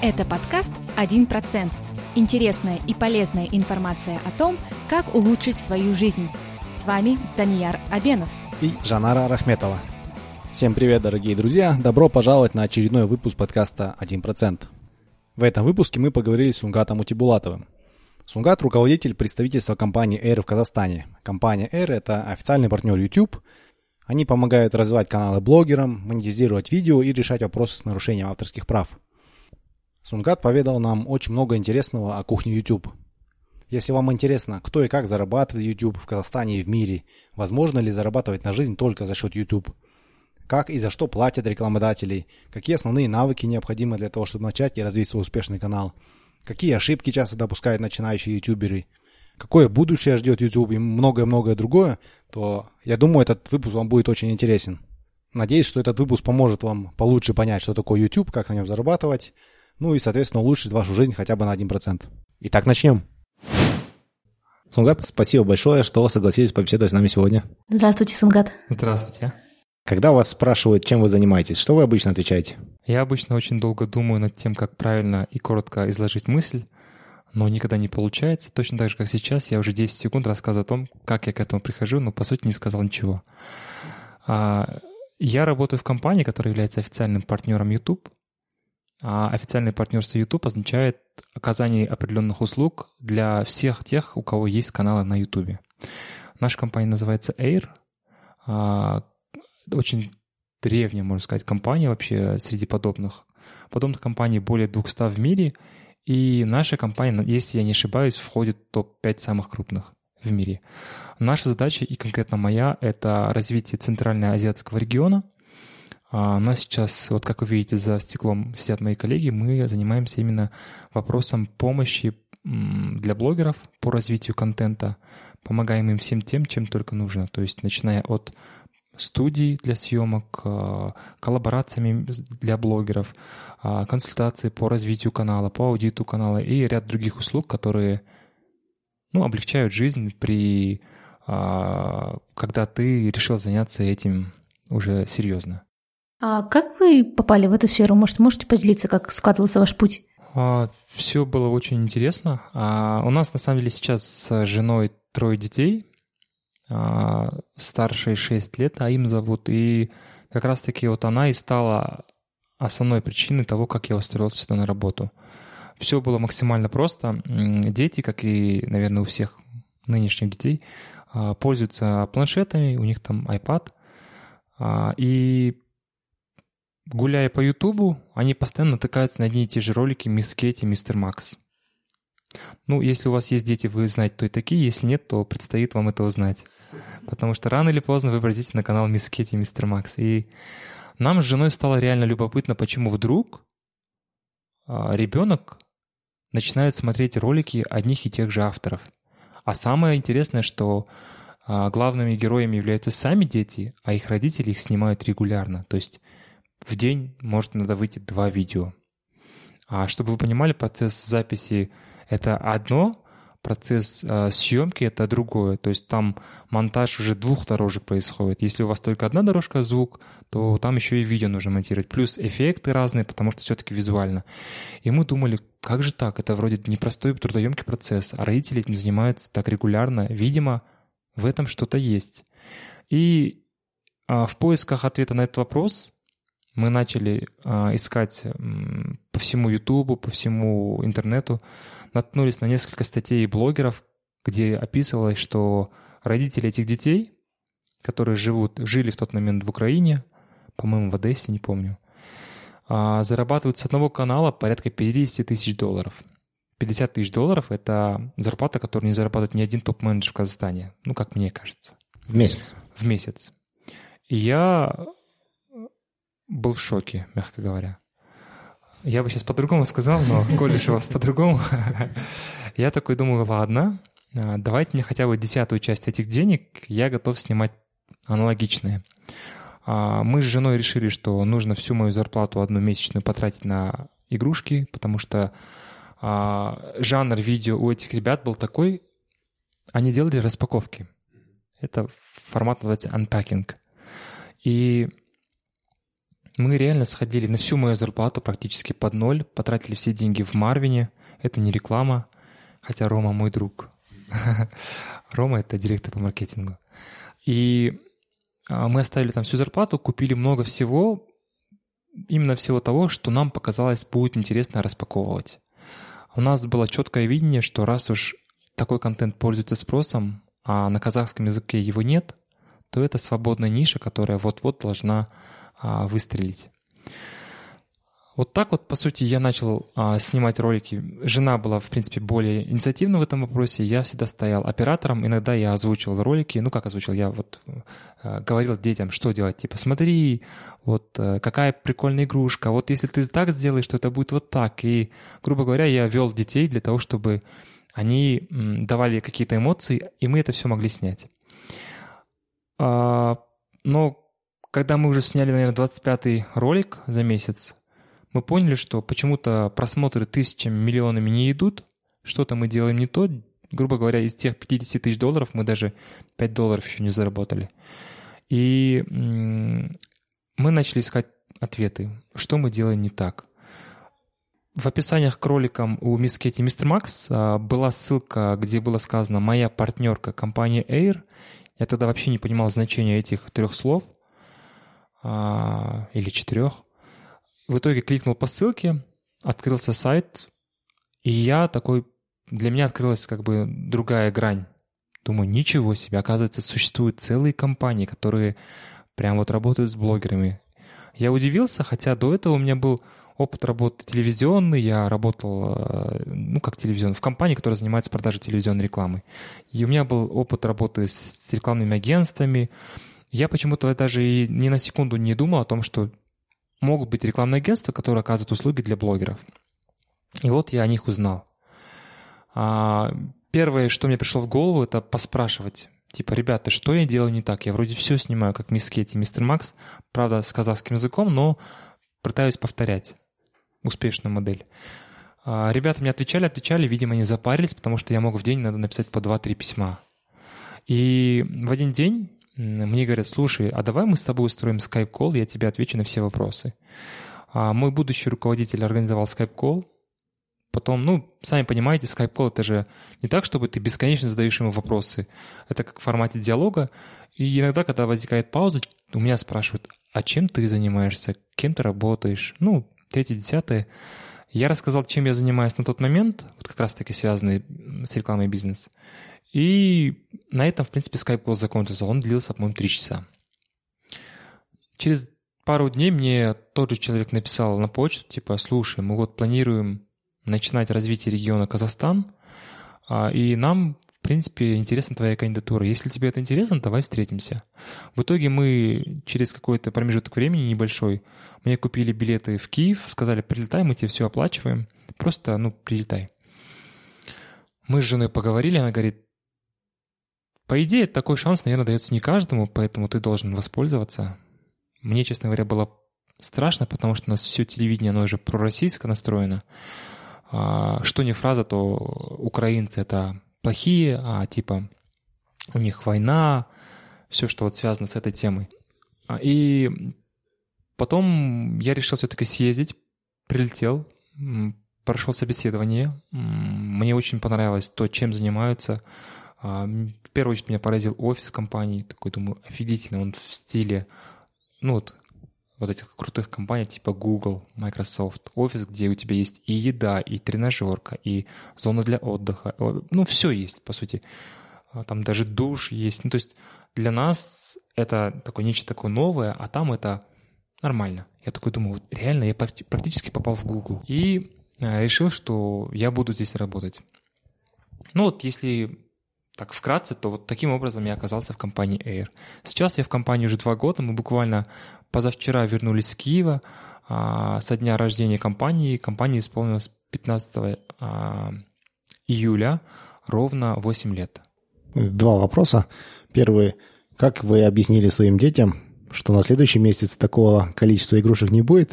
Это подкаст «1%». Интересная и полезная информация о том, как улучшить свою жизнь. С вами Данияр Абенов и Жанара Рахметова. Всем привет, дорогие друзья! Добро пожаловать на очередной выпуск подкаста «1%». В этом выпуске мы поговорили с Сунгатом Утибулатовым. Сунгат – руководитель представительства компании Air в Казахстане. Компания Air – это официальный партнер YouTube. Они помогают развивать каналы блогерам, монетизировать видео и решать вопросы с нарушением авторских прав. Сунгат поведал нам очень много интересного о кухне YouTube. Если вам интересно, кто и как зарабатывает YouTube в Казахстане и в мире, возможно ли зарабатывать на жизнь только за счет YouTube – как и за что платят рекламодатели, какие основные навыки необходимы для того, чтобы начать и развить свой успешный канал, какие ошибки часто допускают начинающие ютуберы, какое будущее ждет YouTube и многое-многое другое, то я думаю, этот выпуск вам будет очень интересен. Надеюсь, что этот выпуск поможет вам получше понять, что такое YouTube, как на нем зарабатывать, ну и, соответственно, улучшить вашу жизнь хотя бы на 1%. Итак, начнем. Сунгат, спасибо большое, что согласились побеседовать с нами сегодня. Здравствуйте, Сунгат. Здравствуйте. Когда вас спрашивают, чем вы занимаетесь, что вы обычно отвечаете? Я обычно очень долго думаю над тем, как правильно и коротко изложить мысль, но никогда не получается. Точно так же, как сейчас, я уже 10 секунд рассказываю о том, как я к этому прихожу, но по сути не сказал ничего. А, я работаю в компании, которая является официальным партнером YouTube. А официальное партнерство YouTube означает оказание определенных услуг для всех тех, у кого есть каналы на YouTube. Наша компания называется Air. А, очень древняя, можно сказать, компания вообще среди подобных. Подобных компаний более 200 в мире, и наша компания, если я не ошибаюсь, входит в топ-5 самых крупных в мире. Наша задача, и конкретно моя, это развитие Центральноазиатского региона. А у нас сейчас, вот как вы видите, за стеклом сидят мои коллеги, мы занимаемся именно вопросом помощи для блогеров по развитию контента, помогаем им всем тем, чем только нужно. То есть начиная от студий для съемок, а, коллаборациями для блогеров, а, консультации по развитию канала, по аудиту канала и ряд других услуг, которые ну, облегчают жизнь при а, когда ты решил заняться этим уже серьезно. А как вы попали в эту сферу? Может, можете поделиться, как складывался ваш путь? Все было очень интересно. У нас на самом деле сейчас с женой трое детей. А, старшей 6 лет, а им зовут. И как раз-таки вот она и стала основной причиной того, как я устроился сюда на работу. Все было максимально просто. Дети, как и, наверное, у всех нынешних детей, а, пользуются планшетами, у них там iPad. А, и гуляя по Ютубу, они постоянно натыкаются на одни и те же ролики Мисс Кетти, Мистер Макс. Ну, если у вас есть дети, вы знаете, кто и такие. Если нет, то предстоит вам это узнать. Потому что рано или поздно вы придете на канал Мисс Кетти Мистер Макс. И нам с женой стало реально любопытно, почему вдруг а, ребенок начинает смотреть ролики одних и тех же авторов. А самое интересное, что а, главными героями являются сами дети, а их родители их снимают регулярно. То есть в день может иногда выйти два видео. А чтобы вы понимали, процесс записи — это одно, процесс э, съемки это другое. То есть там монтаж уже двух дорожек происходит. Если у вас только одна дорожка звук, то там еще и видео нужно монтировать. Плюс эффекты разные, потому что все-таки визуально. И мы думали, как же так? Это вроде непростой трудоемкий процесс, а родители этим занимаются так регулярно. Видимо, в этом что-то есть. И э, в поисках ответа на этот вопрос мы начали э, искать э, по всему Ютубу, по всему интернету, наткнулись на несколько статей блогеров, где описывалось, что родители этих детей, которые живут, жили в тот момент в Украине, по-моему, в Одессе, не помню, э, зарабатывают с одного канала порядка 50 тысяч долларов. 50 тысяч долларов — это зарплата, которую не зарабатывает ни один топ-менеджер в Казахстане, ну, как мне кажется. В месяц? В месяц. И я был в шоке, мягко говоря. Я бы сейчас по-другому сказал, но колледж у вас по-другому. Я такой думаю, ладно, а, давайте мне хотя бы десятую часть этих денег, я готов снимать аналогичные. А, мы с женой решили, что нужно всю мою зарплату одну месячную потратить на игрушки, потому что а, жанр видео у этих ребят был такой, они делали распаковки. Это формат называется unpacking. И Мы реально сходили на всю мою зарплату практически под ноль, потратили все деньги в Марвине. Это не реклама, хотя Рома мой друг. Рома — это директор по маркетингу. И а, мы оставили там всю зарплату, купили много всего, именно всего того, что нам показалось будет интересно распаковывать. У нас было четкое видение, что раз уж такой контент пользуется спросом, а на казахском языке его нет, то это свободная ниша, которая вот-вот должна выстрелить. Вот так вот, по сути, я начал а, снимать ролики. Жена была, в принципе, более инициативна в этом вопросе. Я всегда стоял оператором. Иногда я озвучивал ролики. Ну, как озвучил? Я вот а, говорил детям, что делать. Типа, смотри, вот а, какая прикольная игрушка. Вот если ты так сделаешь, то это будет вот так. И, грубо говоря, я вел детей для того, чтобы они давали какие-то эмоции, и мы это все могли снять. А, но когда мы уже сняли, наверное, 25-й ролик за месяц, мы поняли, что почему-то просмотры тысячами, миллионами не идут, что-то мы делаем не то. Грубо говоря, из тех 50 тысяч долларов мы даже 5 долларов еще не заработали. И мы начали искать ответы, что мы делаем не так. В описаниях к роликам у Мисс Кетти Мистер Макс была ссылка, где было сказано «Моя партнерка компания Air». Я тогда вообще не понимал значения этих трех слов а, или четырех. В итоге кликнул по ссылке, открылся сайт, и я такой, для меня открылась как бы другая грань. Думаю, ничего себе, оказывается, существуют целые компании, которые прям вот работают с блогерами. Я удивился, хотя до этого у меня был опыт работы телевизионный, я работал, э, ну, как телевизион, в компании, которая занимается продажей телевизионной рекламы. И у меня был опыт работы с, с рекламными агентствами. Я почему-то даже и ни на секунду не думал о том, что могут быть рекламные агентства, которые оказывают услуги для блогеров. И вот я о них узнал. А, первое, что мне пришло в голову, это поспрашивать. Типа, ребята, что я делаю не так? Я вроде все снимаю, как мисс Кетти, мистер Макс, правда, с казахским языком, но пытаюсь повторять успешную модель. А, ребята мне отвечали, отвечали, видимо, не запарились, потому что я мог в день надо написать по 2-3 письма. И в один день мне говорят, слушай, а давай мы с тобой устроим скайп-колл, я тебе отвечу на все вопросы. А мой будущий руководитель организовал скайп-колл, Потом, ну, сами понимаете, скайп-колл это же не так, чтобы ты бесконечно задаешь ему вопросы. Это как в формате диалога. И иногда, когда возникает пауза, у меня спрашивают, а чем ты занимаешься, кем ты работаешь? Ну, третье, десятое. Я рассказал, чем я занимаюсь на тот момент, вот как раз-таки связанный с рекламой бизнес. И на этом, в принципе, скайп был закончился. Он длился, по-моему, три часа. Через пару дней мне тот же человек написал на почту, типа, слушай, мы вот планируем начинать развитие региона Казахстан, а, и нам, в принципе, интересна твоя кандидатура. Если тебе это интересно, давай встретимся. В итоге мы через какой-то промежуток времени небольшой, мне купили билеты в Киев, сказали, прилетай, мы тебе все оплачиваем, просто, ну, прилетай. Мы с женой поговорили, она говорит, по идее, такой шанс, наверное, дается не каждому, поэтому ты должен воспользоваться. Мне, честно говоря, было страшно, потому что у нас все телевидение, оно уже пророссийско настроено. А, что не фраза, то украинцы это плохие, а типа у них война, все, что вот связано с этой темой. А, и потом я решил все-таки съездить, прилетел, прошел собеседование. Мне очень понравилось то, чем занимаются в первую очередь меня поразил офис компании, такой, думаю, офигительный, он в стиле, ну вот, вот этих крутых компаний типа Google, Microsoft, офис, где у тебя есть и еда, и тренажерка, и зона для отдыха, ну все есть, по сути. А, там даже душ есть. Ну то есть для нас это такое нечто такое новое, а там это нормально. Я такой думаю, вот реально я практически попал в Google. И а, решил, что я буду здесь работать. Ну вот если так вкратце, то вот таким образом я оказался в компании Air. Сейчас я в компании уже два года, мы буквально позавчера вернулись с Киева а, со дня рождения компании. Компании исполнилось 15 а, июля, ровно 8 лет. Два вопроса. Первый. Как вы объяснили своим детям, что на следующий месяц такого количества игрушек не будет?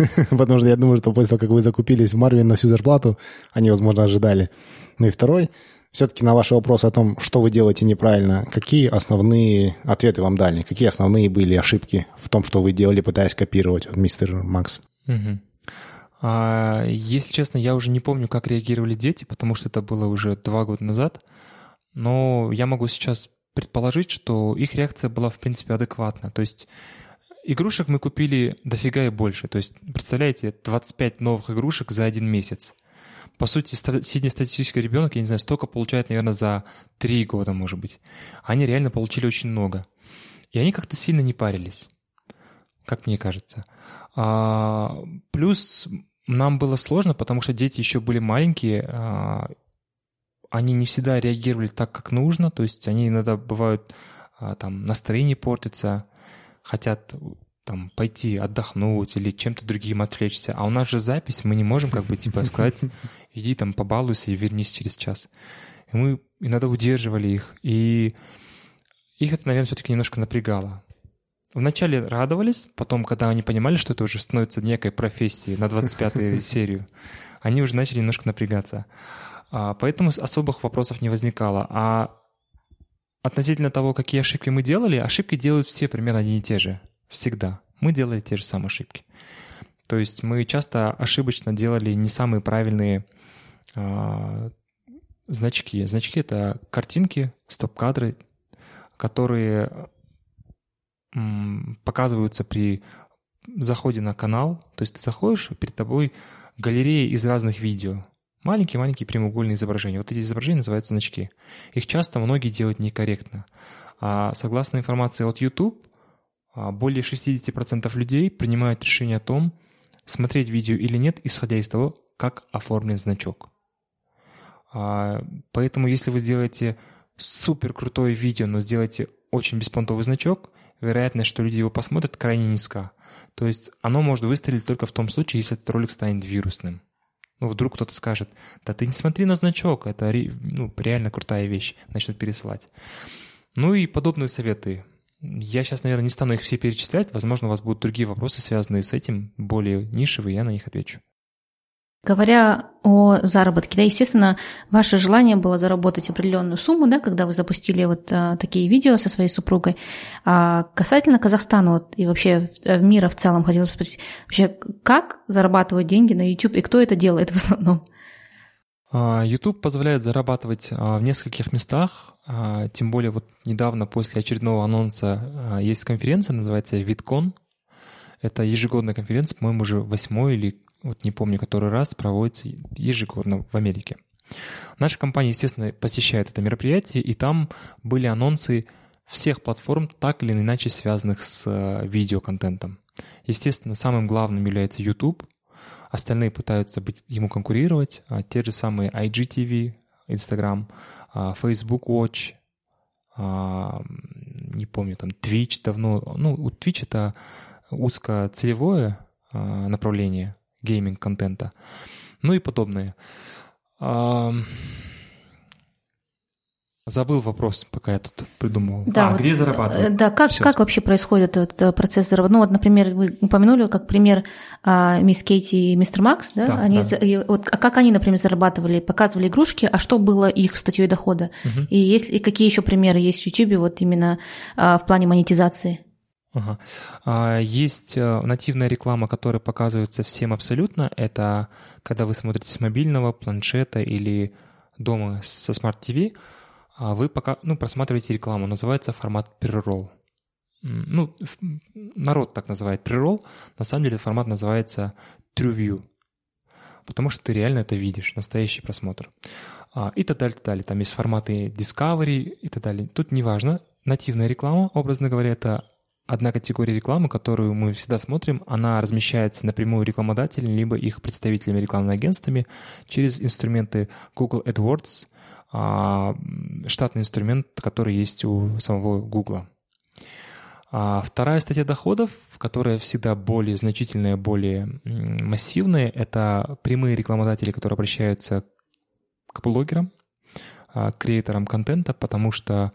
Потому что я думаю, что после того, как вы закупились в Марвин на всю зарплату, они, возможно, ожидали. Ну и второй, все-таки на ваш вопрос о том, что вы делаете неправильно, какие основные ответы вам дали? Какие основные были ошибки в том, что вы делали, пытаясь копировать, вот, мистер Макс? А, если честно, я уже не помню, как реагировали дети, потому что это было уже два года назад. Но я могу сейчас предположить, что их реакция была, в принципе, адекватна. То есть игрушек мы купили дофига и больше. То есть, представляете, 25 новых игрушек за один месяц. По сути, среднестатистический ребенок, я не знаю, столько получает, наверное, за три года, может быть. Они реально получили очень много. И они как-то сильно не парились, как мне кажется. А, плюс нам было сложно, потому что дети еще были маленькие, а, они не всегда реагировали так, как нужно, то есть они иногда бывают, а, там, настроение портится, хотят там пойти отдохнуть или чем-то другим отвлечься. А у нас же запись, мы не можем как бы типа сказать, иди там побалуйся и вернись через час. И мы иногда удерживали их, и их это, наверное, все-таки немножко напрягало. Вначале радовались, потом, когда они понимали, что это уже становится некой профессией на 25-ю серию, они уже начали немножко напрягаться. А, поэтому особых вопросов не возникало. А относительно того, какие ошибки мы делали, ошибки делают все примерно одни и те же. Всегда. Мы делали те же самые ошибки. То есть мы часто ошибочно делали не самые правильные а, значки. Значки — это картинки, стоп-кадры, которые показываются при заходе на канал, то есть ты заходишь, перед тобой галерея из разных видео. Маленькие-маленькие прямоугольные изображения. Вот эти изображения называются значки. Их часто многие делают некорректно. А согласно информации от YouTube, а, более 60% людей принимают решение о том, смотреть видео или нет, исходя из того, как оформлен значок. А, поэтому если вы сделаете супер крутое видео, но сделаете очень беспонтовый значок, вероятность, что люди его посмотрят, крайне низка. То есть оно может выстрелить только в том случае, если этот ролик станет вирусным. Ну, вдруг кто-то скажет, да ты не смотри на значок, это ну, реально крутая вещь, начнут пересылать. Ну и подобные советы. Я сейчас, наверное, не стану их все перечислять. Возможно, у вас будут другие вопросы, связанные с этим, более нишевые, я на них отвечу. Говоря о заработке, да, естественно, ваше желание было заработать определенную сумму, да, когда вы запустили вот а, такие видео со своей супругой. А касательно Казахстана вот, и вообще э, мира в целом, хотелось бы спросить, вообще, как зарабатывать деньги на YouTube и кто это делает в основном? А, YouTube позволяет зарабатывать а, в нескольких местах, тем более вот недавно после очередного анонса есть конференция, называется VidCon. Это ежегодная конференция, по-моему, уже восьмой или вот не помню который раз, проводится ежегодно в Америке. Наша компания, естественно, посещает это мероприятие, и там были анонсы всех платформ, так или иначе связанных с э, видеоконтентом. Естественно, самым главным является YouTube. Остальные пытаются быть, ему конкурировать. А те же самые IGTV, Instagram, а, Facebook Watch, а, не помню, там Twitch давно. Ну, у Twitch это узкоцелевое направление, гейминг-контента, ну и подобное. Забыл вопрос, пока я тут придумывал. Да, а, вот, где зарабатывать? Э, да, как, как вообще происходит этот э, процесс заработка? Ну, вот, например, вы упомянули как пример а, мисс Кейти и мистер Макс, да? да, они, да. И, вот, а как они, например, зарабатывали? Показывали игрушки, а что было их статьей дохода? Угу. И, есть, и какие еще примеры есть в YouTube вот именно а, в плане монетизации? Ага. А, есть э, нативная реклама, которая показывается всем абсолютно. Это когда вы смотрите с мобильного, планшета или дома со Smart TV, а вы пока, ну, просматриваете рекламу. Называется формат pre-roll. Ну, народ так называет pre-roll. На самом деле формат называется True View. Потому что ты реально это видишь, настоящий просмотр. А, и так далее, так далее. Там есть форматы Discovery и так далее. Тут неважно. Нативная реклама, образно говоря, это одна категория рекламы, которую мы всегда смотрим, она размещается напрямую рекламодателями, либо их представителями рекламными агентствами через инструменты Google AdWords, а, штатный инструмент, который есть у самого Google. А вторая статья доходов, которая всегда более значительная, более массивная, это прямые рекламодатели, которые обращаются к блогерам, а, к креаторам контента, потому что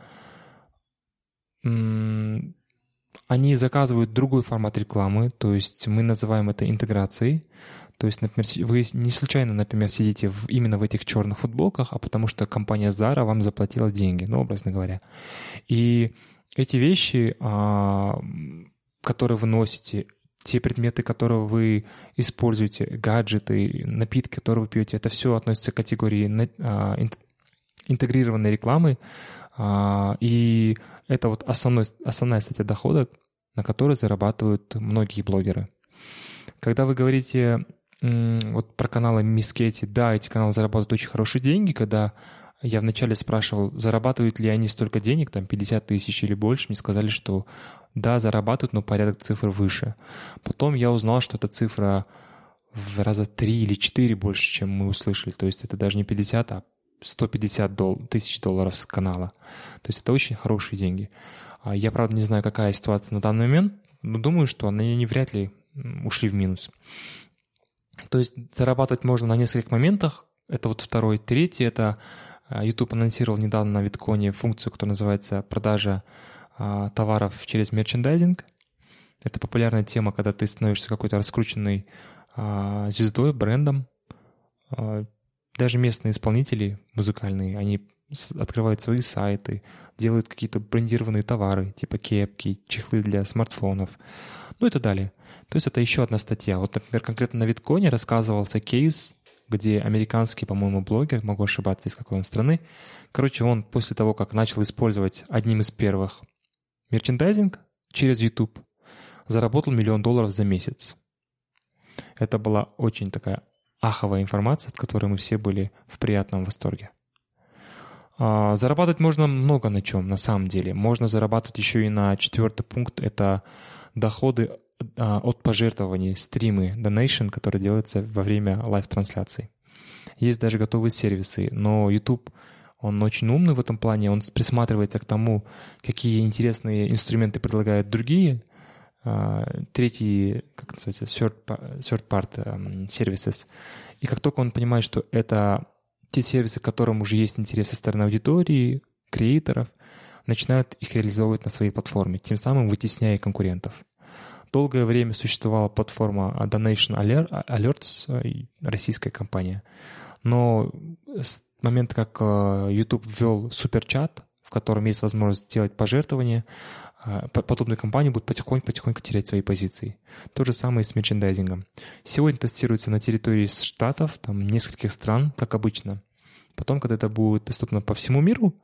они заказывают другой формат рекламы, то есть мы называем это интеграцией. То есть, например, вы не случайно, например, сидите в, именно в этих черных футболках, а потому что компания Zara вам заплатила деньги, ну, образно говоря. И эти вещи, а, которые вы носите, те предметы, которые вы используете, гаджеты, напитки, которые вы пьете, это все относится к категории а, интегрированной рекламы, а, и это вот основной, основная статья дохода, на которой зарабатывают многие блогеры. Когда вы говорите вот про каналы Мисс Кетти, да, эти каналы зарабатывают очень хорошие деньги, когда я вначале спрашивал, зарабатывают ли они столько денег, там 50 тысяч или больше, мне сказали, что да, зарабатывают, но порядок цифр выше. Потом я узнал, что эта цифра в раза три или четыре больше, чем мы услышали. То есть это даже не 50, а 150 дол- тысяч долларов с канала. То есть это очень хорошие деньги. А я, правда, не знаю, какая ситуация на данный момент, но думаю, что они не вряд ли ушли в минус. То есть зарабатывать можно на нескольких моментах. Это вот второй. Третий — это а, YouTube анонсировал недавно на Витконе функцию, которая называется продажа а, товаров через мерчендайзинг. Это популярная тема, когда ты становишься какой-то раскрученной звездой, брендом. Даже местные исполнители музыкальные, они открывают свои сайты, делают какие-то брендированные товары, типа кепки, чехлы для смартфонов, ну и так далее. То есть это еще одна статья. Вот, например, конкретно на Витконе рассказывался кейс, где американский, по-моему, блогер, могу ошибаться, из какой он страны, короче, он после того, как начал использовать одним из первых мерчендайзинг через YouTube, заработал миллион долларов за месяц. Это была очень такая аховая информация, от которой мы все были в приятном восторге. А, зарабатывать можно много на чем, на самом деле. Можно зарабатывать еще и на четвертый пункт. Это доходы а, от пожертвований, стримы, donation, которые делаются во время live-трансляции. Есть даже готовые сервисы, но YouTube, он очень умный в этом плане, он присматривается к тому, какие интересные инструменты предлагают другие, третий, как называется, third, third part services. И как только он понимает, что это те сервисы, которым уже есть интерес со стороны аудитории, креаторов, начинают их реализовывать на своей платформе, тем самым вытесняя конкурентов. Долгое время существовала платформа Donation Alerts, российская компания. Но с момента, как э, YouTube ввел суперчат, в котором есть возможность делать пожертвования, э, подобные компании будут потихоньку-потихоньку терять свои позиции. То же самое и с мерчендайзингом. Сегодня тестируется на территории штатов, там нескольких стран, как обычно. Потом, когда это будет доступно по всему миру,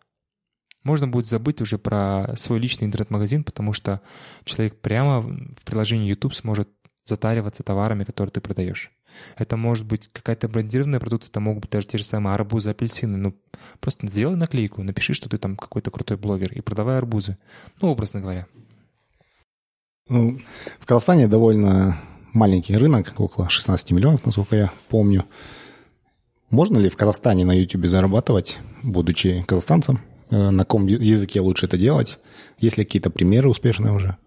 можно будет забыть уже про свой личный интернет-магазин, потому что человек прямо в приложении YouTube сможет затариваться товарами, которые ты продаешь. Это может быть какая-то брендированная продукция, это могут быть даже те же самые арбузы, апельсины. Ну, просто сделай наклейку, напиши, что ты там какой-то крутой блогер, и продавай арбузы. Ну, образно говоря. Ну, в Казахстане довольно маленький рынок, около 16 миллионов, насколько я помню. Можно ли в Казахстане на YouTube зарабатывать, будучи казахстанцем? Э, на каком языке лучше это делать? Есть ли какие-то примеры успешные уже?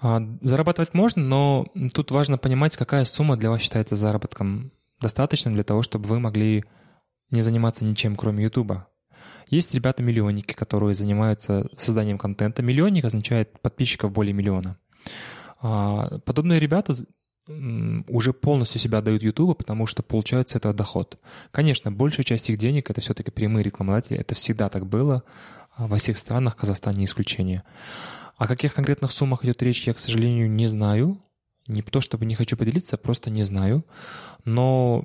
А, зарабатывать можно, но тут важно понимать, какая сумма для вас считается заработком достаточным для того, чтобы вы могли не заниматься ничем, кроме Ютуба. Есть ребята-миллионники, которые занимаются созданием контента. Миллионник означает подписчиков более миллиона. А, подобные ребята уже полностью себя дают Ютубу, потому что получают с этого доход. Конечно, большая часть их денег — это все-таки прямые рекламодатели. Это всегда так было. А во всех странах, Казахстан не исключение. О каких конкретных суммах идет речь, я, к сожалению, не знаю. Не то, чтобы не хочу поделиться, просто не знаю. Но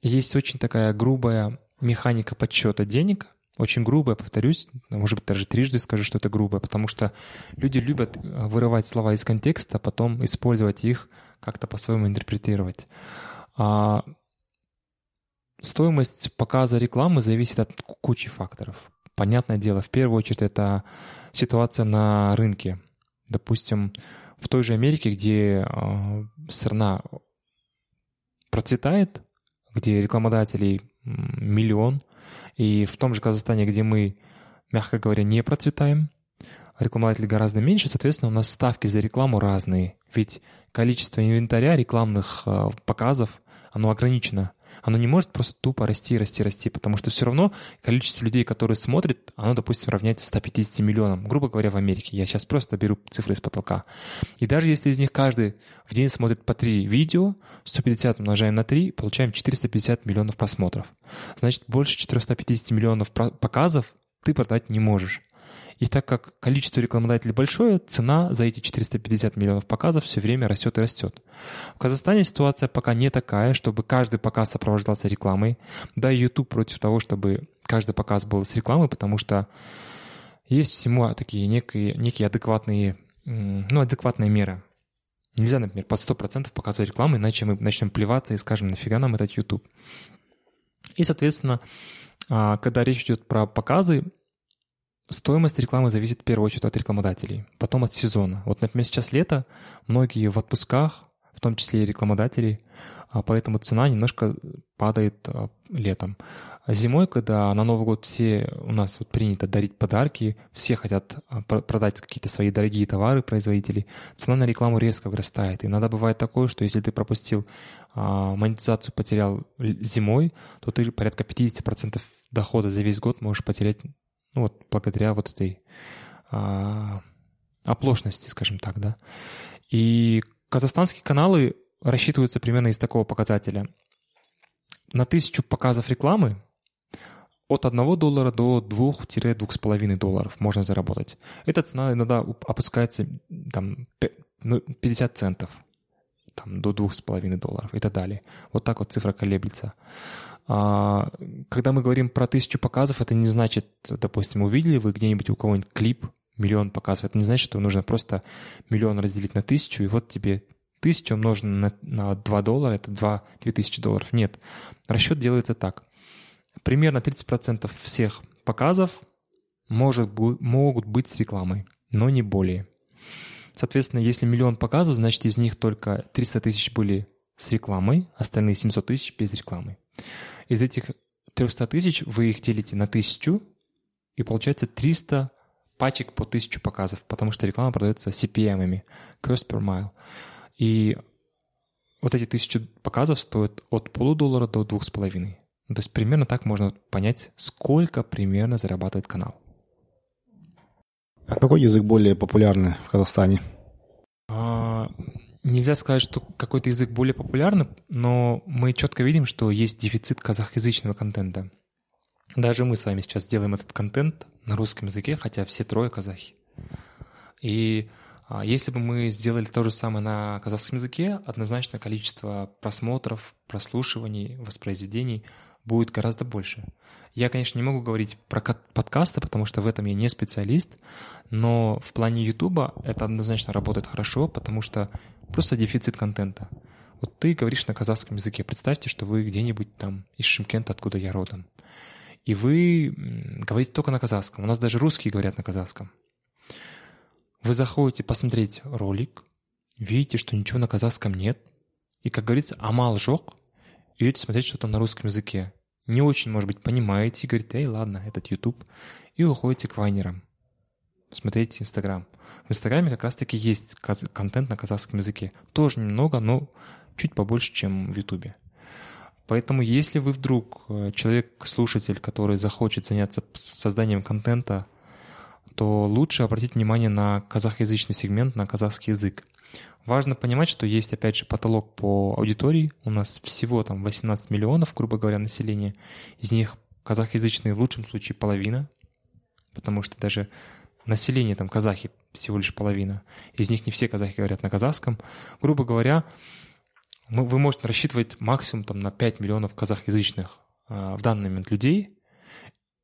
есть очень такая грубая механика подсчета денег, очень грубая, повторюсь, может быть, даже трижды скажу, что это грубое, потому что люди любят э, вырывать слова из контекста, а потом использовать их, как-то по-своему интерпретировать. А стоимость показа рекламы зависит от кучи факторов. Понятное дело, в первую очередь это ситуация на рынке. Допустим, в той же Америке, где э, страна процветает, где рекламодателей миллион, и в том же Казахстане, где мы, мягко говоря, не процветаем, рекламодателей гораздо меньше, соответственно, у нас ставки за рекламу разные. Ведь количество инвентаря рекламных э, показов, оно ограничено. Оно не может просто тупо расти, расти, расти, потому что все равно количество людей, которые смотрят, оно, допустим, равняется 150 миллионам, грубо говоря, в Америке. Я сейчас просто беру цифры из потолка. И даже если из них каждый в день смотрит по 3 видео, 150 умножаем на 3, получаем 450 миллионов просмотров. Значит, больше 450 миллионов показов ты продать не можешь. И так как количество рекламодателей большое, цена за эти 450 миллионов показов все время растет и растет. В Казахстане ситуация пока не такая, чтобы каждый показ сопровождался рекламой. Да, YouTube против того, чтобы каждый показ был с рекламой, потому что есть всему такие некие, некие адекватные, ну, адекватные меры. Нельзя, например, под 100% показывать рекламу, иначе мы начнем плеваться и скажем, нафига нам этот YouTube. И, соответственно, а, когда речь идет про показы, Стоимость рекламы зависит в первую очередь от рекламодателей, потом от сезона. Вот, например, сейчас лето, многие в отпусках, в том числе и рекламодателей, а поэтому цена немножко падает а, летом. Зимой, когда на Новый год все у нас вот принято дарить подарки, все хотят а, продать какие-то свои дорогие товары производителей, цена на рекламу резко вырастает. Иногда бывает такое, что если ты пропустил монетизацию, потерял зимой, то ты порядка 50% дохода за весь год можешь потерять ну вот благодаря вот этой а, оплошности, скажем так, да. И казахстанские каналы рассчитываются примерно из такого показателя. На тысячу показов рекламы от 1 доллара до 2-2,5 долларов можно заработать. Эта цена иногда опускается там, 50 ну, центов там, до 2,5 долларов и так далее. Вот так вот цифра колеблется. А, когда мы говорим про тысячу показов, это не значит, допустим, увидели вы где-нибудь у кого-нибудь клип, миллион показов. Это не значит, что нужно просто миллион разделить на тысячу, и вот тебе тысяча умножена на, на 2 доллара, это 2, 2000 долларов. Нет. Расчет делается так. Примерно 30% всех показов может, могут быть с рекламой, но не более. Соответственно, если миллион показов, значит из них только 300 тысяч были с рекламой, остальные 700 тысяч без рекламы. Из этих 300 тысяч вы их делите на тысячу, и получается 300 пачек по 1000 показов, потому что реклама продается CPM-ами, cost per mile. И вот эти тысячи показов стоят от полудоллара до двух с половиной. Ну, то есть примерно так можно понять, сколько примерно зарабатывает канал. А какой язык более популярный в Казахстане? А, Нельзя сказать, что какой-то язык более популярный, но мы четко видим, что есть дефицит казахоязычного контента. Даже мы с вами сейчас делаем этот контент на русском языке, хотя все трое казахи. И а, если бы мы сделали то же самое на казахском языке, однозначно количество просмотров, прослушиваний, воспроизведений будет гораздо больше. Я, конечно, не могу говорить про подкасты, потому что в этом я не специалист, но в плане Ютуба это однозначно работает хорошо, потому что просто дефицит контента. Вот ты говоришь на казахском языке. Представьте, что вы где-нибудь там из Шимкента, откуда я родом. И вы говорите только на казахском. У нас даже русские говорят на казахском. Вы заходите посмотреть ролик, видите, что ничего на казахском нет. И, как говорится, амал жок, идете смотреть что-то на русском языке. Не очень, может быть, понимаете и говорите, эй, ладно, этот YouTube. И уходите к вайнерам смотреть Инстаграм. В Инстаграме как раз-таки есть контент на казахском языке. Тоже немного, но чуть побольше, чем в Ютубе. Поэтому если вы вдруг э, человек-слушатель, который захочет заняться созданием контента, то лучше обратить внимание на казахоязычный сегмент, на казахский язык. Важно понимать, что есть, опять же, потолок по аудитории. У нас всего там 18 миллионов, грубо говоря, населения. Из них казахоязычные в лучшем случае половина, потому что даже население там казахи всего лишь половина. Из них не все казахи говорят на казахском. Грубо говоря, вы можете рассчитывать максимум там, на 5 миллионов казахоязычных э, в данный момент людей,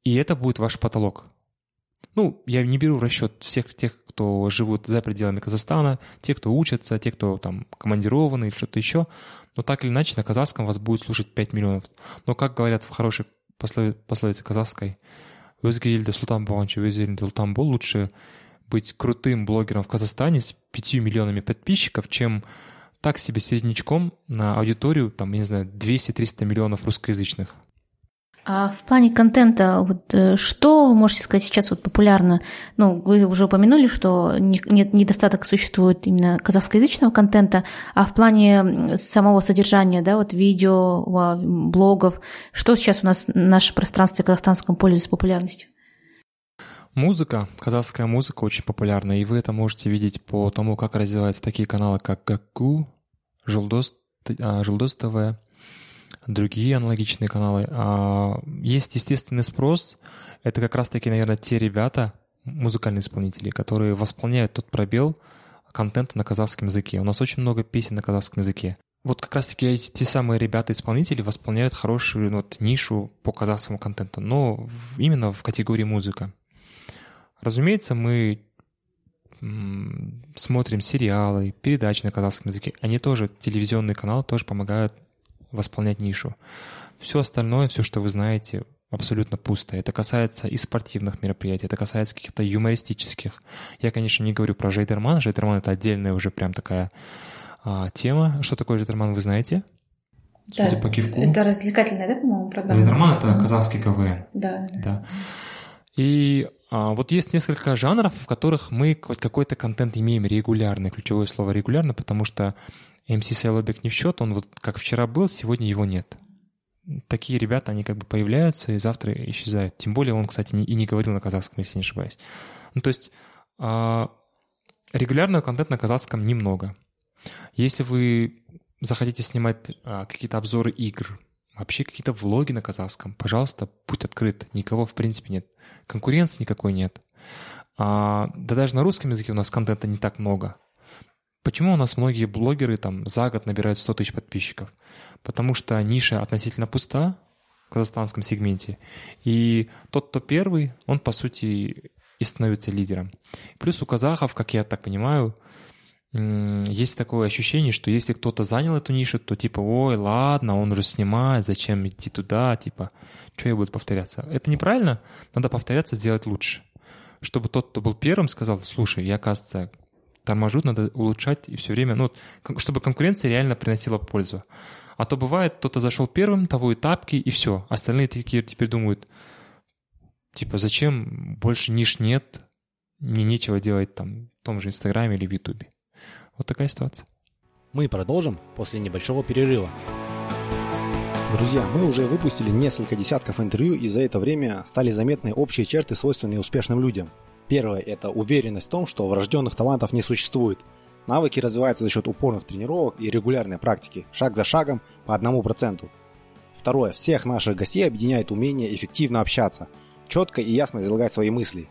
и это будет ваш потолок. Ну, я не беру в расчет всех тех, кто живут за пределами Казахстана, те, кто учатся, те, кто там командированы или что-то еще. Но так или иначе на казахском вас будет слушать 5 миллионов. Но, как говорят в хорошей пословице казахской, өзге елде сұлтан болғанша өз еліңде ұлтан бол лучше быть крутым блогером в Казахстане с 5 миллионами подписчиков, чем так себе середнячком на аудиторию, там, я не знаю, 200-300 миллионов русскоязычных. А в плане контента, вот э, что вы можете сказать сейчас вот популярно? Ну, вы уже упомянули, что нет недостаток существует именно казахскоязычного контента, а в плане самого содержания, да, вот видео, блогов, что сейчас у нас в нашем пространстве казахстанском пользуется популярностью? Музыка, казахская музыка очень популярна, и вы это можете видеть по тому, как развиваются такие каналы, как Гакку, Желдос, а, Желдос ТВ, другие аналогичные каналы. А, есть естественный спрос. Это как раз-таки, наверное, те ребята, музыкальные исполнители, которые восполняют тот пробел контента на казахском языке. У нас очень много песен на казахском языке. Вот как раз-таки эти те самые ребята-исполнители восполняют хорошую ну, вот, нишу по казахскому контенту, но именно в категории музыка. Разумеется, мы смотрим сериалы, передачи на казахском языке. Они тоже, телевизионный канал тоже помогают восполнять нишу. Все остальное, все, что вы знаете, абсолютно пусто. Это касается и спортивных мероприятий, это касается каких-то юмористических. Я, конечно, не говорю про Жейдерман. Жейдерман — это отдельная уже прям такая а, тема. Что такое Жейдерман, вы знаете? Да, Судя по кивку. Это развлекательная, да, по-моему, программа? Жейдерман — это казахский КВН. Да. да. И а, вот есть несколько жанров, в которых мы какой-то контент имеем регулярный. Ключевое слово регулярно, потому что МС Сайлобек не в счет, он вот как вчера был, сегодня его нет. Такие ребята, они как бы появляются и завтра исчезают. Тем более он, кстати, и не говорил на казахском, если не ошибаюсь. Ну, то есть а, регулярного контента на казахском немного. Если вы захотите снимать а, какие-то обзоры игр, вообще какие-то влоги на казахском, пожалуйста, путь открыт. Никого, в принципе, нет. Конкуренции никакой нет. А, да даже на русском языке у нас контента не так много. Почему у нас многие блогеры там за год набирают 100 тысяч подписчиков? Потому что ниша относительно пуста в казахстанском сегменте. И тот, кто первый, он, по сути, и становится лидером. Плюс у казахов, как я так понимаю, есть такое ощущение, что если кто-то занял эту нишу, то типа, ой, ладно, он уже снимает, зачем идти туда, типа, что я буду повторяться. Это неправильно, надо повторяться, сделать лучше. Чтобы тот, кто был первым, сказал, слушай, я, кажется, торможу, надо улучшать и все время, ну, чтобы конкуренция реально приносила пользу. А то бывает, кто-то зашел первым, того и тапки, и все. Остальные такие теперь думают, типа, зачем больше ниш нет, мне нечего делать там в том же Инстаграме или в Ютубе. Вот такая ситуация. Мы продолжим после небольшого перерыва. Друзья, мы уже выпустили несколько десятков интервью и за это время стали заметны общие черты, свойственные успешным людям. Первое – это уверенность в том, что врожденных талантов не существует. Навыки развиваются за счет упорных тренировок и регулярной практики, шаг за шагом по одному проценту. Второе. Всех наших гостей объединяет умение эффективно общаться, четко и ясно излагать свои мысли.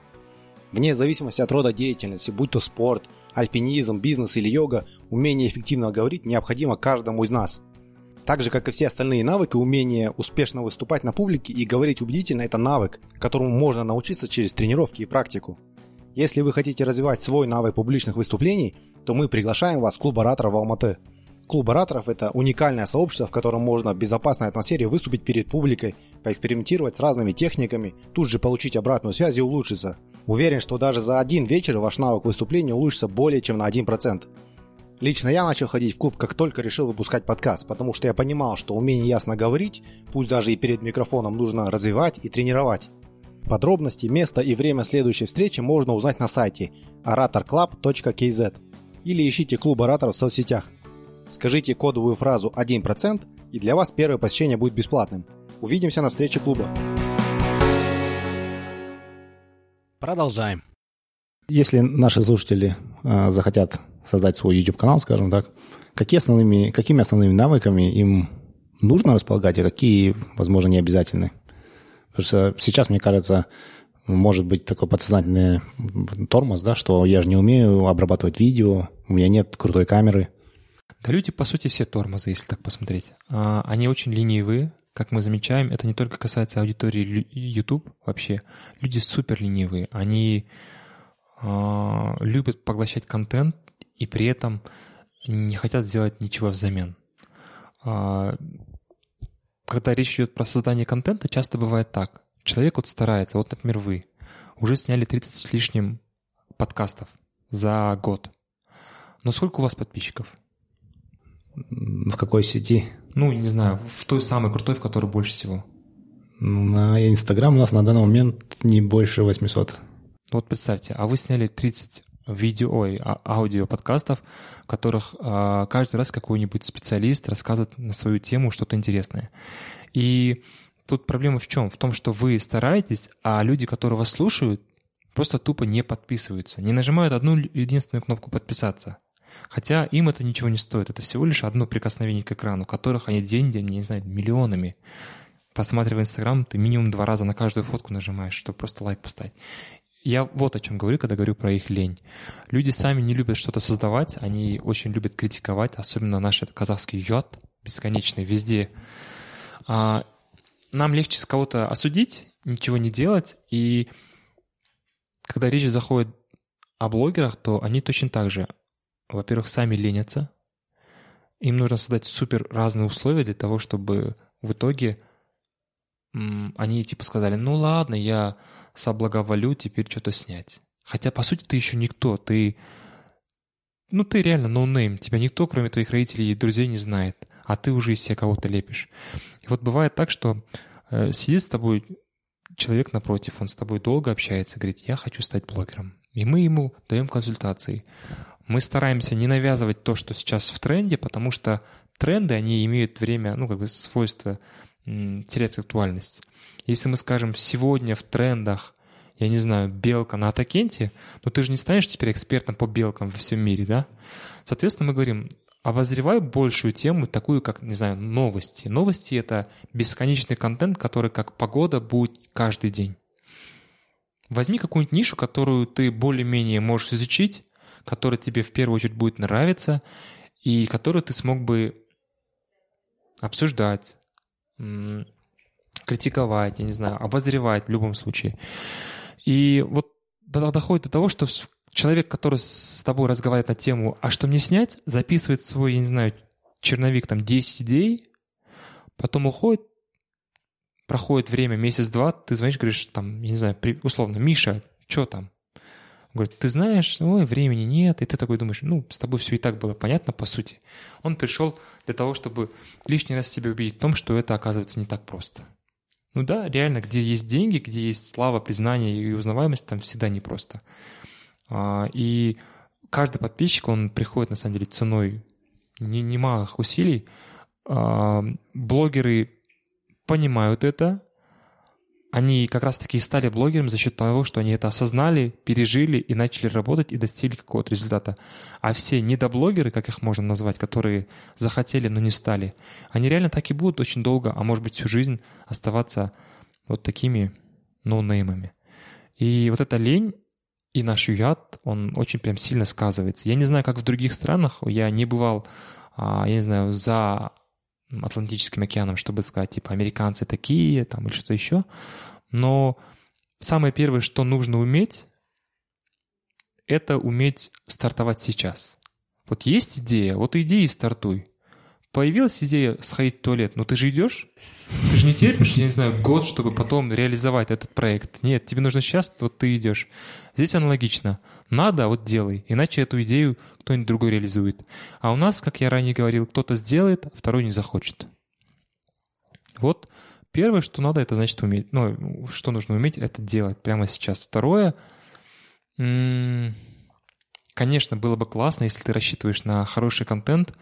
Вне зависимости от рода деятельности, будь то спорт, альпинизм, бизнес или йога, умение эффективно говорить необходимо каждому из нас. Так же, как и все остальные навыки, умение успешно выступать на публике и говорить убедительно – это навык, которому можно научиться через тренировки и практику. Если вы хотите развивать свой навык публичных выступлений, то мы приглашаем вас в клуб ораторов в Алматы. Клуб ораторов – это уникальное сообщество, в котором можно в безопасной атмосфере выступить перед публикой, поэкспериментировать с разными техниками, тут же получить обратную связь и улучшиться – Уверен, что даже за один вечер ваш навык выступления улучшится более чем на 1%. Лично я начал ходить в клуб, как только решил выпускать подкаст, потому что я понимал, что умение ясно говорить, пусть даже и перед микрофоном, нужно развивать и тренировать. Подробности, место и время следующей встречи можно узнать на сайте oratorclub.kz или ищите клуб ораторов в соцсетях. Скажите кодовую фразу 1% и для вас первое посещение будет бесплатным. Увидимся на встрече клуба. Продолжаем. Если наши слушатели э, захотят создать свой YouTube-канал, скажем так, какие основными, какими основными навыками им нужно располагать, а какие, возможно, не обязательны? Потому что сейчас, мне кажется, может быть такой подсознательный тормоз, да, что я же не умею обрабатывать видео, у меня нет крутой камеры. Да люди, по сути, все тормозы, если так посмотреть. А, они очень ленивые, как мы замечаем, это не только касается аудитории YouTube вообще. Люди супер ленивые. Они э, любят поглощать контент и при этом не хотят сделать ничего взамен. Э, когда речь идет про создание контента, часто бывает так. Человек вот старается, вот, например, вы уже сняли 30 с лишним подкастов за год. Но сколько у вас подписчиков? В какой сети? Ну, не знаю, в той самой крутой, в которой больше всего. На Инстаграм у нас на данный момент не больше 800. Вот представьте, а вы сняли 30 видео, ой, а, аудио подкастов, в которых э, каждый раз какой-нибудь специалист рассказывает на свою тему что-то интересное. И тут проблема в чем? В том, что вы стараетесь, а люди, которые вас слушают, просто тупо не подписываются, не нажимают одну единственную кнопку «подписаться». Хотя им это ничего не стоит. Это всего лишь одно прикосновение к экрану, которых они деньги, не знаю, миллионами. Просматривая Инстаграм, ты минимум два раза на каждую фотку нажимаешь, чтобы просто лайк поставить. Я вот о чем говорю, когда говорю про их лень. Люди сами не любят что-то создавать, они очень любят критиковать, особенно наш это казахский йод, бесконечный, везде. А, нам легче с кого-то осудить, ничего не делать, и когда речь заходит о блогерах, то они точно так же во-первых, сами ленятся. Им нужно создать супер разные условия для того, чтобы в итоге они типа сказали, ну ладно, я соблаговолю теперь что-то снять. Хотя, по сути, ты еще никто, ты... Ну, ты реально no name, тебя никто, кроме твоих родителей и друзей, не знает, а ты уже из себя кого-то лепишь. И вот бывает так, что э, сидит с тобой человек напротив, он с тобой долго общается, говорит, я хочу стать блогером. И мы ему даем консультации. Мы стараемся не навязывать то, что сейчас в тренде, потому что тренды, они имеют время, ну, как бы свойство терять актуальность. Если мы скажем, сегодня в трендах, я не знаю, белка на Атакенте, ну ты же не станешь теперь экспертом по белкам во всем мире, да? Соответственно, мы говорим, обозревай большую тему, такую как, не знаю, новости. Новости — это бесконечный контент, который как погода будет каждый день. Возьми какую-нибудь нишу, которую ты более-менее можешь изучить, который тебе в первую очередь будет нравиться и который ты смог бы обсуждать, критиковать, я не знаю, обозревать в любом случае. И вот доходит до того, что человек, который с тобой разговаривает на тему «А что мне снять?», записывает свой, я не знаю, черновик, там, 10 идей, потом уходит, проходит время, месяц-два, ты звонишь, говоришь, там, я не знаю, условно, «Миша, что там?» Говорит, ты знаешь, ой, времени нет. И ты такой думаешь, ну, с тобой все и так было понятно, по сути. Он пришел для того, чтобы лишний раз тебя убедить в том, что это оказывается не так просто. Ну да, реально, где есть деньги, где есть слава, признание и узнаваемость, там всегда непросто. А, и каждый подписчик, он приходит, на самом деле, ценой немалых усилий. А, блогеры понимают это, они как раз-таки стали блогерами за счет того, что они это осознали, пережили и начали работать и достигли какого-то результата. А все недоблогеры, как их можно назвать, которые захотели, но не стали, они реально так и будут очень долго, а может быть всю жизнь оставаться вот такими ноунеймами. И вот эта лень и наш яд, он очень прям сильно сказывается. Я не знаю, как в других странах, я не бывал, а, я не знаю, за Атлантическим океаном, чтобы сказать, типа, американцы такие, там, или что-то еще. Но самое первое, что нужно уметь, это уметь стартовать сейчас. Вот есть идея, вот иди и стартуй. Появилась идея сходить в туалет, но ты же идешь? Ты же не терпишь, я не знаю, год, чтобы потом реализовать этот проект. Нет, тебе нужно сейчас, вот ты идешь. Здесь аналогично. Надо, вот делай, иначе эту идею кто-нибудь другой реализует. А у нас, как я ранее говорил, кто-то сделает, а второй не захочет. Вот первое, что надо, это значит уметь. Ну, что нужно уметь, это делать прямо сейчас. Второе, конечно, было бы классно, если ты рассчитываешь на хороший контент,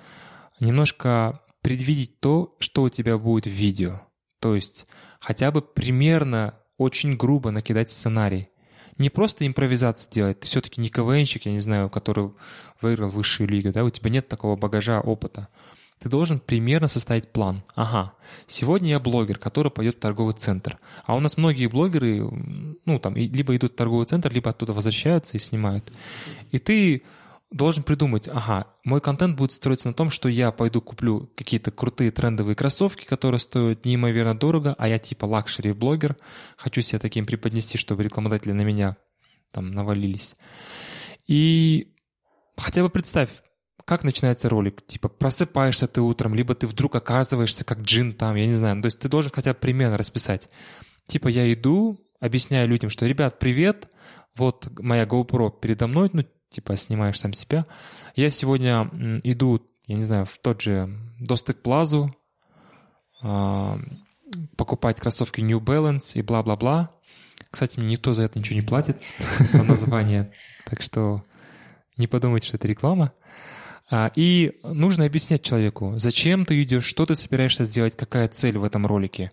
немножко предвидеть то, что у тебя будет в видео. То есть хотя бы примерно очень грубо накидать сценарий. Не просто импровизацию делать, ты все-таки не КВНщик, я не знаю, который выиграл высшую лигу, да, у тебя нет такого багажа опыта. Ты должен примерно составить план. Ага, сегодня я блогер, который пойдет в торговый центр. А у нас многие блогеры, ну, там, либо идут в торговый центр, либо оттуда возвращаются и снимают. И ты должен придумать, ага, мой контент будет строиться на том, что я пойду куплю какие-то крутые трендовые кроссовки, которые стоят неимоверно дорого, а я типа luxury-блогер, хочу себя таким преподнести, чтобы рекламодатели на меня там навалились. И хотя бы представь, как начинается ролик? Типа просыпаешься ты утром, либо ты вдруг оказываешься как джин там, я не знаю. То есть ты должен хотя бы примерно расписать. Типа я иду, объясняю людям, что, ребят, привет, вот моя GoPro передо мной, ну, типа снимаешь сам себя. Я сегодня иду, я не знаю, в тот же Достык Плазу, а, покупать кроссовки New Balance и бла-бла-бла. Кстати, мне никто за это ничего не платит, за название. Так что не подумайте, что это реклама. А, и нужно объяснять человеку, зачем ты идешь, что ты собираешься сделать, какая цель в этом ролике.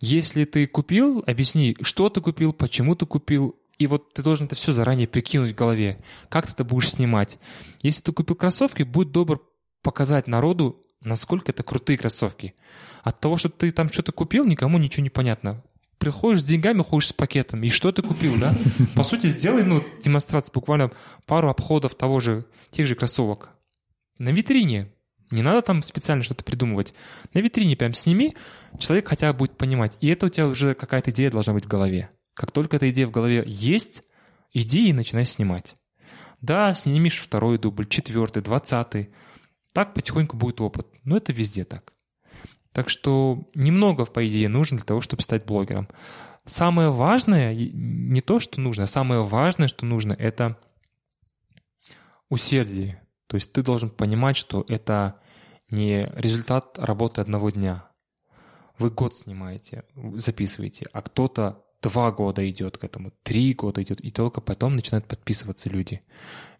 Если ты купил, объясни, что ты купил, почему ты купил, и вот ты должен это все заранее прикинуть в голове. Как ты это будешь снимать? Если ты купил кроссовки, будь добр показать народу, насколько это крутые кроссовки. От того, что ты там что-то купил, никому ничего не понятно. Приходишь с деньгами, ходишь с пакетом. И что ты купил, да? По сути, сделай ну, демонстрацию, буквально пару обходов того же, тех же кроссовок. На витрине. Не надо там специально что-то придумывать. На витрине прям сними, человек хотя бы будет понимать. И это у тебя уже какая-то идея должна быть в голове. Как только эта идея в голове есть, иди и начинай снимать. Да, снимешь второй дубль, четвертый, двадцатый. Так потихоньку будет опыт. Но это везде так. Так что немного, по идее, нужно для того, чтобы стать блогером. Самое важное, не то, что нужно, а самое важное, что нужно, это усердие. То есть ты должен понимать, что это не результат работы одного дня. Вы год снимаете, записываете, а кто-то два года идет к этому, три года идет, и только потом начинают подписываться люди.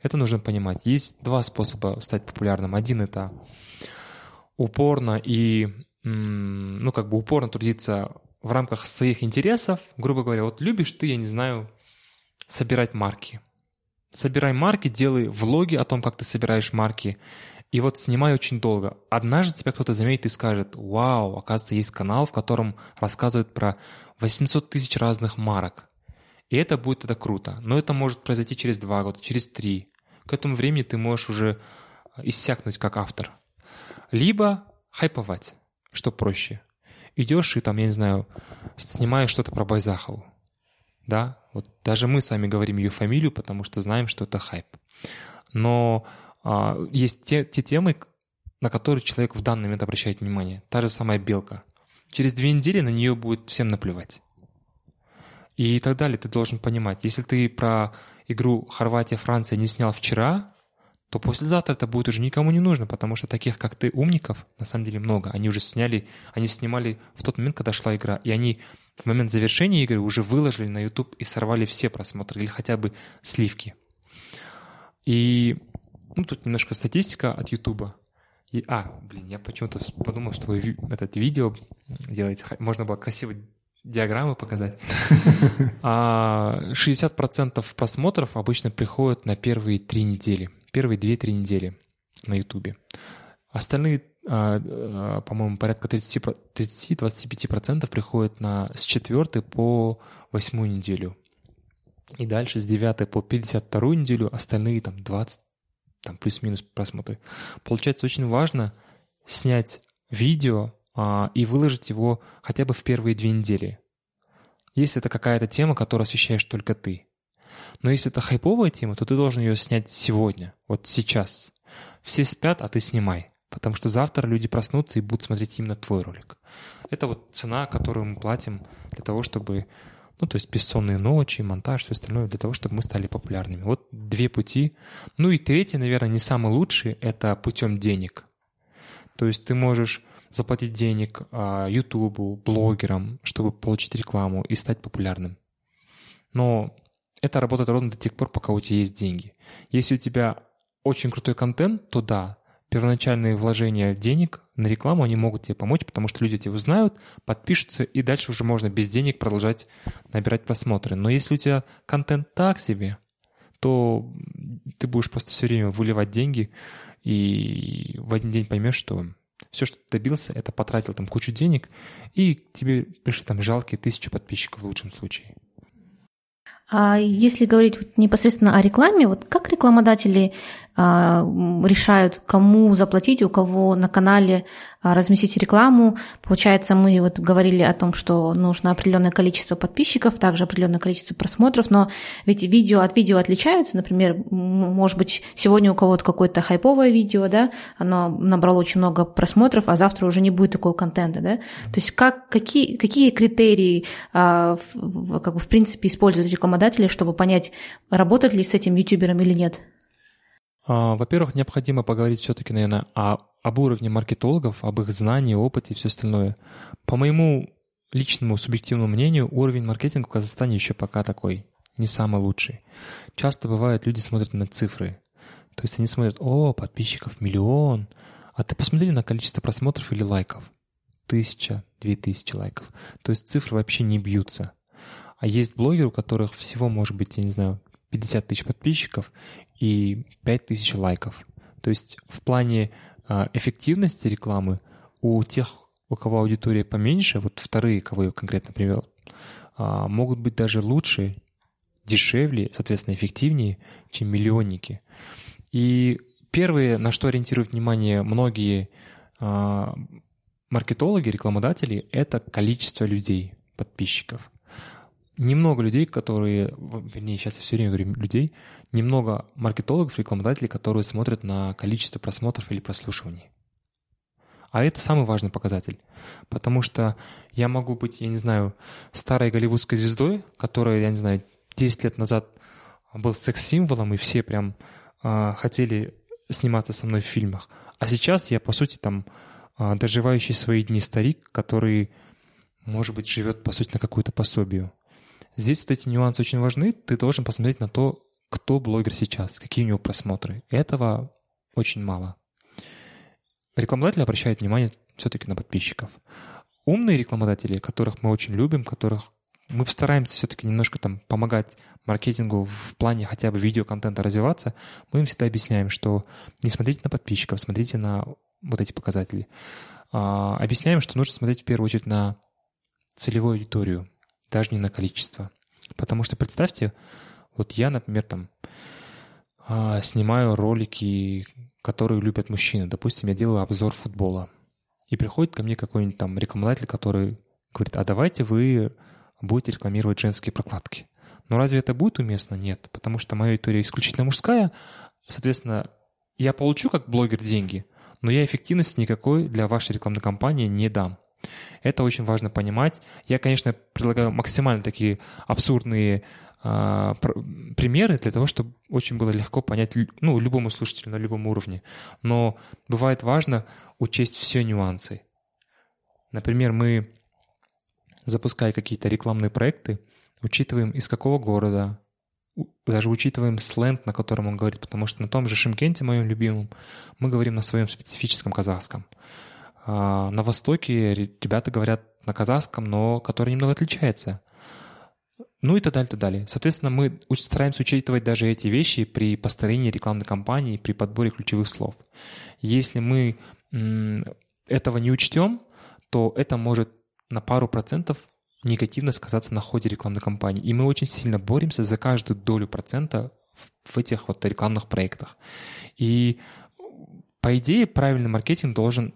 Это нужно понимать. Есть два способа стать популярным. Один — это упорно и, ну, как бы упорно трудиться в рамках своих интересов. Грубо говоря, вот любишь ты, я не знаю, собирать марки. Собирай марки, делай влоги о том, как ты собираешь марки. И вот снимай очень долго. Однажды тебя кто-то заметит и скажет, вау, оказывается, есть канал, в котором рассказывают про 800 тысяч разных марок. И это будет тогда круто. Но это может произойти через два года, через три. К этому времени ты можешь уже иссякнуть как автор. Либо хайповать, что проще. Идешь и там, я не знаю, снимаешь что-то про Байзахову. Да, вот даже мы с вами говорим ее фамилию, потому что знаем, что это хайп. Но есть те, те темы, на которые человек в данный момент обращает внимание. Та же самая белка. Через две недели на нее будет всем наплевать. И так далее. Ты должен понимать, если ты про игру Хорватия-Франция не снял вчера, то послезавтра это будет уже никому не нужно, потому что таких, как ты, умников, на самом деле много. Они уже сняли, они снимали в тот момент, когда шла игра, и они в момент завершения игры уже выложили на YouTube и сорвали все просмотры или хотя бы сливки. И ну, тут немножко статистика от YouTube. И, а, блин, я почему-то подумал, что вы этот видео делаете, можно было красиво диаграммы показать. А 60% просмотров обычно приходят на первые три недели. Первые две-три недели на YouTube. Остальные, а, а, по-моему, порядка 30-25% приходят на, с 4 по 8 неделю. И дальше с 9 по 52 неделю остальные там 20, там плюс-минус просмотры. Получается очень важно снять видео а, и выложить его хотя бы в первые две недели. Если это какая-то тема, которую освещаешь только ты. Но если это хайповая тема, то ты должен ее снять сегодня, вот сейчас. Все спят, а ты снимай. Потому что завтра люди проснутся и будут смотреть именно твой ролик. Это вот цена, которую мы платим для того, чтобы ну, то есть бессонные ночи, монтаж, все остальное, для того, чтобы мы стали популярными. Вот две пути. Ну и третий, наверное, не самый лучший, это путем денег. То есть ты можешь заплатить денег YouTube, блогерам, чтобы получить рекламу и стать популярным. Но это работает ровно до тех пор, пока у тебя есть деньги. Если у тебя очень крутой контент, то да, первоначальные вложения денег на рекламу, они могут тебе помочь, потому что люди тебя узнают, подпишутся, и дальше уже можно без денег продолжать набирать просмотры. Но если у тебя контент так себе, то ты будешь просто все время выливать деньги, и в один день поймешь, что все, что ты добился, это потратил там кучу денег, и тебе пришли там жалкие тысячи подписчиков в лучшем случае. А если говорить вот непосредственно о рекламе, вот как рекламодатели решают, кому заплатить, у кого на канале а, разместить рекламу. Получается, мы вот говорили о том, что нужно определенное количество подписчиков, также определенное количество просмотров, но ведь видео от видео отличаются. Например, может быть, сегодня у кого-то какое-то хайповое видео, да, оно набрало очень много просмотров, а завтра уже не будет такого контента, да. То есть как, какие, какие критерии а, как бы, в принципе используют рекламодатели, чтобы понять, работать ли с этим ютубером или нет? А, во-первых, необходимо поговорить все-таки, наверное, о, об уровне маркетологов, об их знании, опыте и все остальное. По моему личному субъективному мнению, уровень маркетинга в Казахстане еще пока такой, не самый лучший. Часто бывает, люди смотрят на цифры. То есть они смотрят, о, подписчиков миллион, а ты посмотри на количество просмотров или лайков. Тысяча, две тысячи лайков. То есть цифры вообще не бьются. А есть блогеры, у которых всего может быть, я не знаю, 50 тысяч подписчиков и 5 тысяч лайков. То есть в плане э, эффективности рекламы у тех, у кого аудитория поменьше, вот вторые, кого я конкретно привел, э, могут быть даже лучше, дешевле, соответственно, эффективнее, чем миллионники. И первые, на что ориентируют внимание многие э, маркетологи, рекламодатели, это количество людей, подписчиков немного людей, которые, вернее, сейчас я все время говорю людей, немного маркетологов, рекламодателей, которые смотрят на количество просмотров или прослушиваний. А это самый важный показатель. Потому что я могу быть, я не знаю, старой голливудской звездой, которая, я не знаю, 10 лет назад был секс-символом, и все прям э, хотели сниматься со мной в фильмах. А сейчас я, по сути, там э, доживающий свои дни старик, который, может быть, живет, по сути, на какую-то пособию. Здесь вот эти нюансы очень важны. Ты должен посмотреть на то, кто блогер сейчас, какие у него просмотры. Этого очень мало. Рекламодатели обращают внимание все-таки на подписчиков. Умные рекламодатели, которых мы очень любим, которых мы стараемся все-таки немножко там помогать маркетингу в плане хотя бы видеоконтента развиваться, мы им всегда объясняем, что не смотрите на подписчиков, смотрите на вот эти показатели. А, объясняем, что нужно смотреть в первую очередь на целевую аудиторию, даже не на количество. Потому что представьте, вот я, например, там а, снимаю ролики, которые любят мужчины. Допустим, я делаю обзор футбола. И приходит ко мне какой-нибудь там рекламодатель, который говорит, а давайте вы будете рекламировать женские прокладки. Но разве это будет уместно? Нет, потому что моя аудитория исключительно мужская. Соответственно, я получу как блогер деньги, но я эффективности никакой для вашей рекламной кампании не дам. Это очень важно понимать. Я, конечно, предлагаю максимально такие абсурдные э, примеры для того, чтобы очень было легко понять ну, любому слушателю на любом уровне. Но бывает важно учесть все нюансы. Например, мы, запуская какие-то рекламные проекты, учитываем из какого города, даже учитываем сленг, на котором он говорит, потому что на том же Шимкенте, моем любимом, мы говорим на своем специфическом казахском. А, на Востоке ребята говорят на казахском, но который немного отличается. Ну и так далее, так далее. Соответственно, мы стараемся учитывать даже эти вещи при построении рекламной кампании, при подборе ключевых слов. Если мы этого не учтем, то это может на пару процентов негативно сказаться на ходе рекламной кампании. И мы очень сильно боремся за каждую долю процента в этих вот рекламных проектах. И по идее правильный маркетинг должен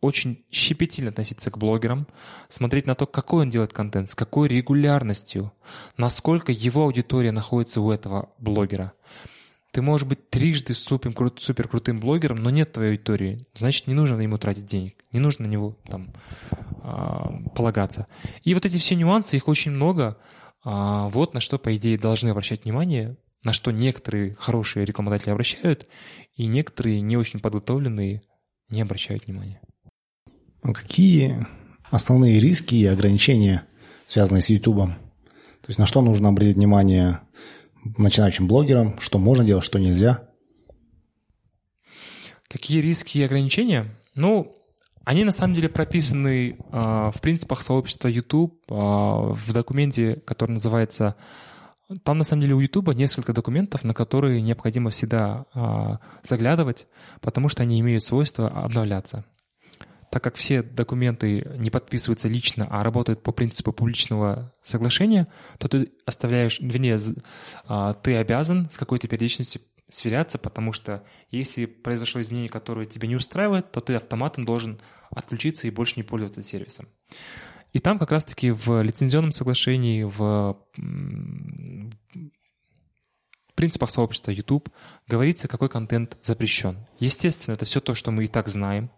очень щепетильно относиться к блогерам, смотреть на то, какой он делает контент, с какой регулярностью, насколько его аудитория находится у этого блогера. Ты можешь быть трижды супер, супер крутым блогером, но нет твоей аудитории. Значит, не нужно на ему тратить денег, не нужно на него там э, полагаться. И вот эти все нюансы, их очень много. Э, вот на что, по идее, должны обращать внимание, на что некоторые хорошие рекламодатели обращают, и некоторые не очень подготовленные не обращают внимания. А какие основные риски и ограничения, связанные с YouTube? То есть на что нужно обратить внимание начинающим блогерам, что можно делать, что нельзя? Какие риски и ограничения? Ну, они на самом деле прописаны э, в принципах сообщества YouTube э, в документе, который называется... Там на самом деле у YouTube несколько документов, на которые необходимо всегда э, заглядывать, потому что они имеют свойство обновляться так как все документы не подписываются лично, а работают по принципу публичного соглашения, то ты оставляешь, вернее, а, ты обязан с какой-то периодичностью сверяться, потому что если произошло изменение, которое тебя не устраивает, то ты автоматом должен отключиться и больше не пользоваться сервисом. И там как раз-таки в лицензионном соглашении, в принципах сообщества YouTube говорится, какой контент запрещен. Естественно, это все то, что мы и так знаем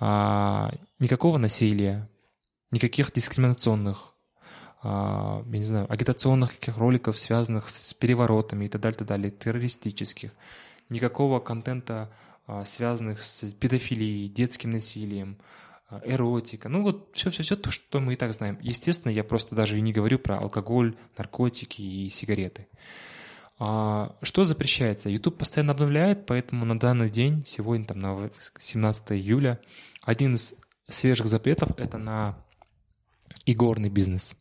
а, никакого насилия, никаких дискриминационных, а, я не знаю, агитационных каких роликов, связанных с переворотами и так далее, так далее, террористических, никакого контента, а, связанных с педофилией, детским насилием, а, эротика, ну вот все-все-все то, что мы и так знаем. Естественно, я просто даже и не говорю про алкоголь, наркотики и сигареты. А, что запрещается? YouTube постоянно обновляет, поэтому на данный день, сегодня там на 17 июля, один из свежих запретов – это на игорный бизнес,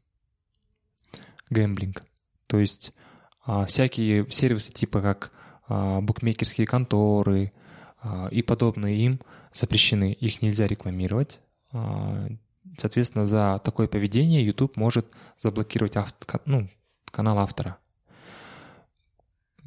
гэмблинг. То есть а, всякие сервисы типа как а, букмекерские конторы а, и подобные им запрещены, их нельзя рекламировать. А, соответственно, за такое поведение YouTube может заблокировать авто, ну, канал автора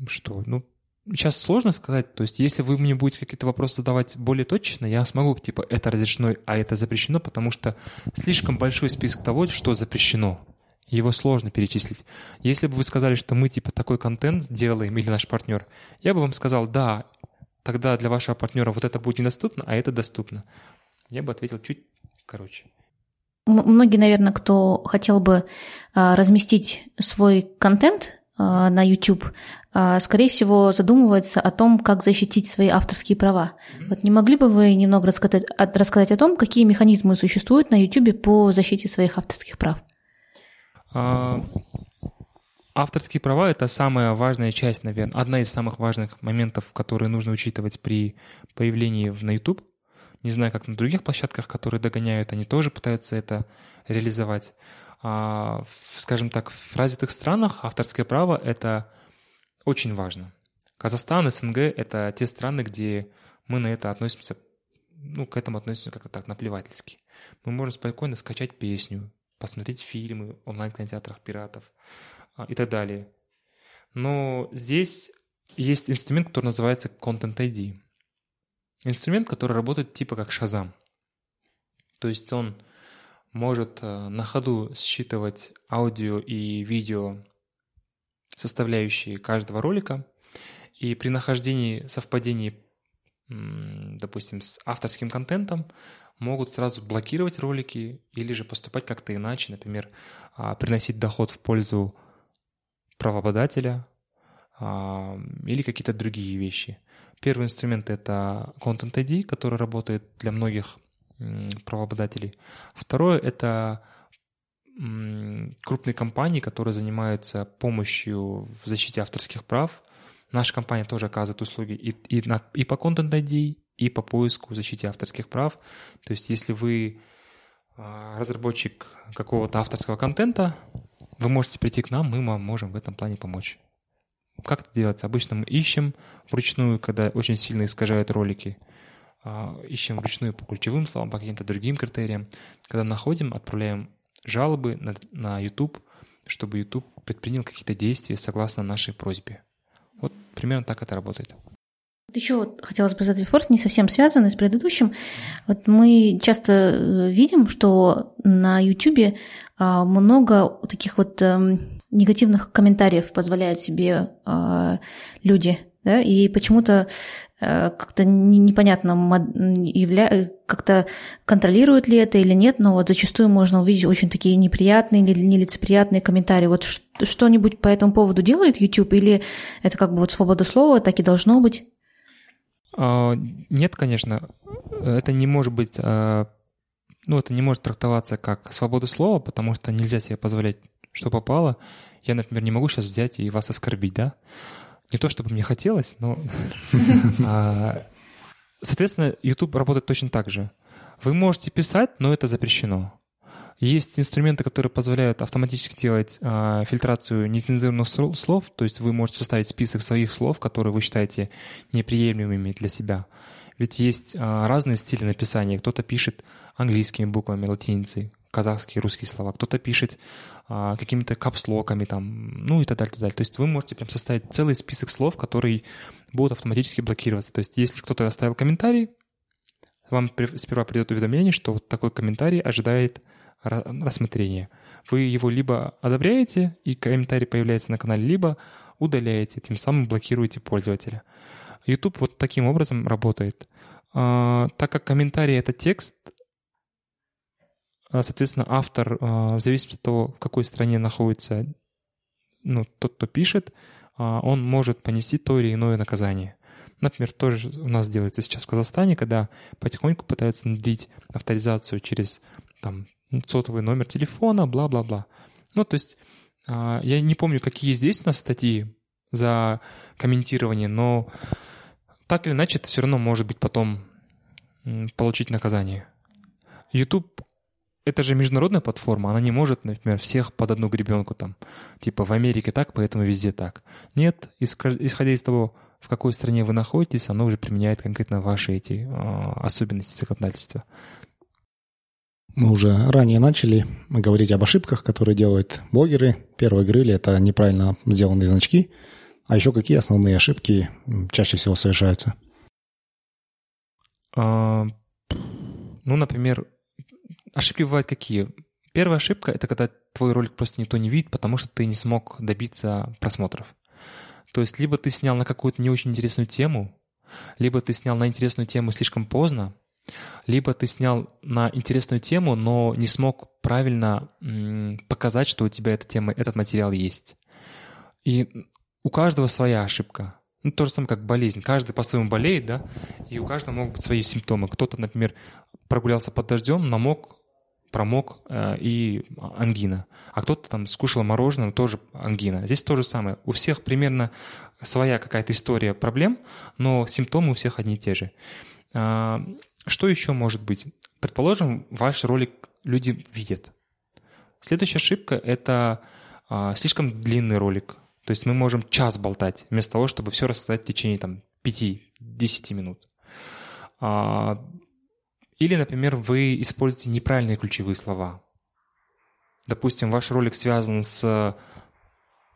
что, ну, сейчас сложно сказать. То есть, если вы мне будете какие-то вопросы задавать более точно, я смогу, типа, это разрешено, а это запрещено, потому что слишком большой список того, что запрещено. Его сложно перечислить. Если бы вы сказали, что мы, типа, такой контент сделаем, или наш партнер, я бы вам сказал, да, тогда для вашего партнера вот это будет недоступно, а это доступно. Я бы ответил чуть короче. Многие, наверное, кто хотел бы а, разместить свой контент а, на YouTube, скорее всего, задумывается о том, как защитить свои авторские права. Вот не могли бы вы немного рассказать, рассказать о том, какие механизмы существуют на YouTube по защите своих авторских прав? А, авторские права — это самая важная часть, наверное, одна из самых важных моментов, которые нужно учитывать при появлении на YouTube. Не знаю, как на других площадках, которые догоняют, они тоже пытаются это реализовать. А, скажем так, в развитых странах авторское право — это очень важно. Казахстан, СНГ — это те страны, где мы на это относимся, ну, к этому относимся как-то так наплевательски. Мы можем спокойно скачать песню, посмотреть фильмы в онлайн-кинотеатрах пиратов а, и так далее. Но здесь есть инструмент, который называется Content ID. Инструмент, который работает типа как Shazam. То есть он может э, на ходу считывать аудио и видео составляющие каждого ролика. И при нахождении совпадений, допустим, с авторским контентом, могут сразу блокировать ролики или же поступать как-то иначе, например, а, приносить доход в пользу правообладателя а, или какие-то другие вещи. Первый инструмент — это Content ID, который работает для многих правообладателей. Второе — это крупные компании, которые занимаются помощью в защите авторских прав. Наша компания тоже оказывает услуги и, и, на, и по Content ID, и по поиску защите авторских прав. То есть если вы а, разработчик какого-то авторского контента, вы можете прийти к нам, мы вам можем в этом плане помочь. Как это делается? Обычно мы ищем вручную, когда очень сильно искажают ролики, а, ищем вручную по ключевым словам, по каким-то другим критериям. Когда находим, отправляем жалобы на, на YouTube, чтобы YouTube предпринял какие-то действия согласно нашей просьбе. Вот примерно так это работает. Еще хотелось бы задать вопрос, не совсем связанный с предыдущим. Вот мы часто э, видим, что на YouTube а, много таких вот эм, негативных комментариев позволяют себе а, люди, да, и почему-то как-то непонятно, явля... как-то контролирует ли это или нет, но вот зачастую можно увидеть очень такие неприятные или нелицеприятные комментарии. Вот что-нибудь по этому поводу делает YouTube или это как бы вот свобода слова, так и должно быть? А, нет, конечно, это не может быть, а, ну, это не может трактоваться как свобода слова, потому что нельзя себе позволять, что попало. Я, например, не могу сейчас взять и вас оскорбить, да? Не то, чтобы мне хотелось, но... А, соответственно, YouTube работает точно так же. Вы можете писать, но это запрещено. Есть инструменты, которые позволяют автоматически делать э, фильтрацию нецензурных слов, то есть вы можете составить список своих слов, которые вы считаете неприемлемыми для себя. Ведь есть э, разные стили написания. Кто-то пишет английскими буквами, латиницей, казахские, русские слова, кто-то пишет а, какими-то капслоками там, ну и так далее, так далее. То есть вы можете прям составить целый список слов, которые будут автоматически блокироваться. То есть если кто-то оставил комментарий, вам сперва придет уведомление, что вот такой комментарий ожидает рассмотрения. Вы его либо одобряете, и комментарий появляется на канале, либо удаляете, тем самым блокируете пользователя. YouTube вот таким образом работает. А, так как комментарий — это текст, соответственно, автор, а, в зависимости от того, в какой стране находится ну, тот, кто пишет, а, он может понести то или иное наказание. Например, тоже у нас делается сейчас в Казахстане, когда потихоньку пытаются внедрить авторизацию через там, сотовый номер телефона, бла-бла-бла. Ну, то есть а, я не помню, какие здесь у нас статьи за комментирование, но так или иначе это все равно может быть потом получить наказание. YouTube это же международная платформа, она не может, например, всех под одну гребенку там, типа в Америке так, поэтому везде так. Нет, исходя из того, в какой стране вы находитесь, оно уже применяет конкретно ваши эти э, особенности законодательства. Мы уже ранее начали говорить об ошибках, которые делают блогеры. Первые говорили, это неправильно сделанные значки. А еще какие основные ошибки чаще всего совершаются? А, ну, например, ошибки бывают какие? Первая ошибка — это когда твой ролик просто никто не видит, потому что ты не смог добиться просмотров. То есть либо ты снял на какую-то не очень интересную тему, либо ты снял на интересную тему слишком поздно, либо ты снял на интересную тему, но не смог правильно показать, что у тебя эта тема, этот материал есть. И у каждого своя ошибка. Ну, то же самое, как болезнь. Каждый по-своему болеет, да, и у каждого могут быть свои симптомы. Кто-то, например, прогулялся под дождем, намок, промок э, и ангина. А кто-то там скушал мороженое, тоже ангина. Здесь то же самое. У всех примерно своя какая-то история проблем, но симптомы у всех одни и те же. А, что еще может быть? Предположим, ваш ролик люди видят. Следующая ошибка — это а, слишком длинный ролик. То есть мы можем час болтать, вместо того, чтобы все рассказать в течение там, 5-10 минут. Или, например, вы используете неправильные ключевые слова. Допустим, ваш ролик связан с,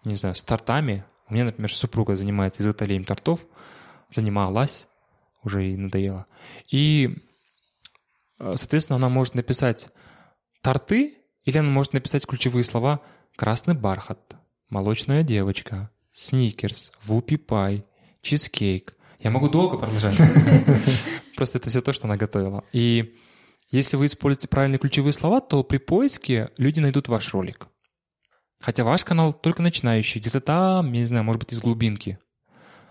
не знаю, с тортами. У меня, например, супруга занимается изготовлением тортов, занималась, уже. И, э, соответственно, она может написать торты, или она может написать ключевые слова «красный бархат», молочная девочка, сникерс, вупи пай, чизкейк. Я могу долго продолжать. Просто это все то, что она готовила. И если вы используете правильные ключевые слова, то при поиске люди найдут ваш ролик. Хотя ваш канал только начинающий, где-то там, я не знаю, может быть, из глубинки.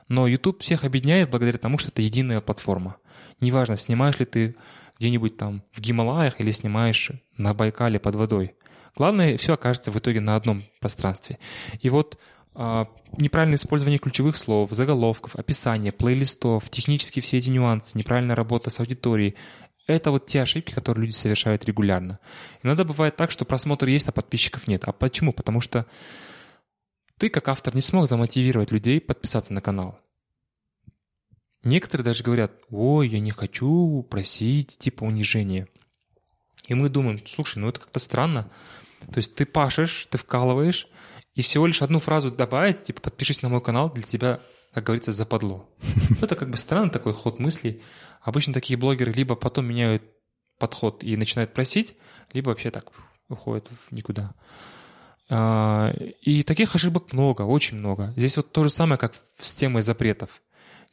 Но YouTube всех объединяет благодаря тому, что это единая платформа. Неважно, снимаешь ли ты где-нибудь там в Гималаях или снимаешь на Байкале под водой. Главное, все окажется в итоге на одном пространстве. И вот неправильное использование ключевых слов, заголовков, описания, плейлистов, технически все эти нюансы, неправильная работа с аудиторией, это вот те ошибки, которые люди совершают регулярно. Иногда бывает так, что просмотр есть, а подписчиков нет. А почему? Потому что ты, как автор, не смог замотивировать людей подписаться на канал. Некоторые даже говорят, ой, я не хочу просить типа унижения. И мы думаем, слушай, ну это как-то странно. То есть ты пашешь, ты вкалываешь, и всего лишь одну фразу добавить, типа подпишись на мой канал, для тебя, как говорится, западло. Это как бы странный такой ход мыслей. Обычно такие блогеры либо потом меняют подход и начинают просить, либо вообще так уходят в никуда. А, и таких ошибок много, очень много. Здесь вот то же самое, как с темой запретов.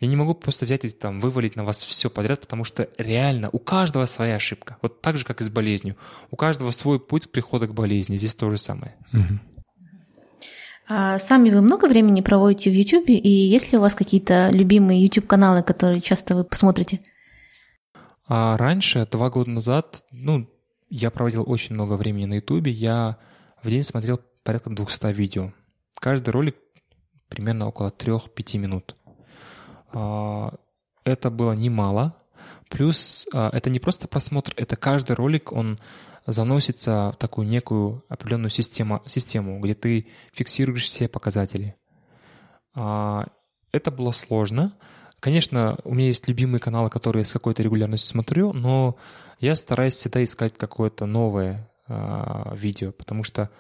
Я не могу просто взять и там вывалить на вас все подряд, потому что реально у каждого своя ошибка. Вот так же, как и с болезнью. У каждого свой путь прихода к болезни. Здесь то же самое. А сами вы много времени проводите в YouTube, и есть ли у вас какие-то любимые YouTube-каналы, которые часто вы посмотрите? А раньше, два года назад, ну, я проводил очень много времени на YouTube. Я в день смотрел порядка 200 видео. Каждый ролик примерно около 3-5 минут. А, это было немало. Плюс а, это не просто просмотр, это каждый ролик, он заносится в такую некую определенную систему, систему где ты фиксируешь все показатели. А, это было сложно. Конечно, у меня есть любимые каналы, которые я с какой-то регулярностью смотрю, но я стараюсь всегда искать какое-то новое видео, потому что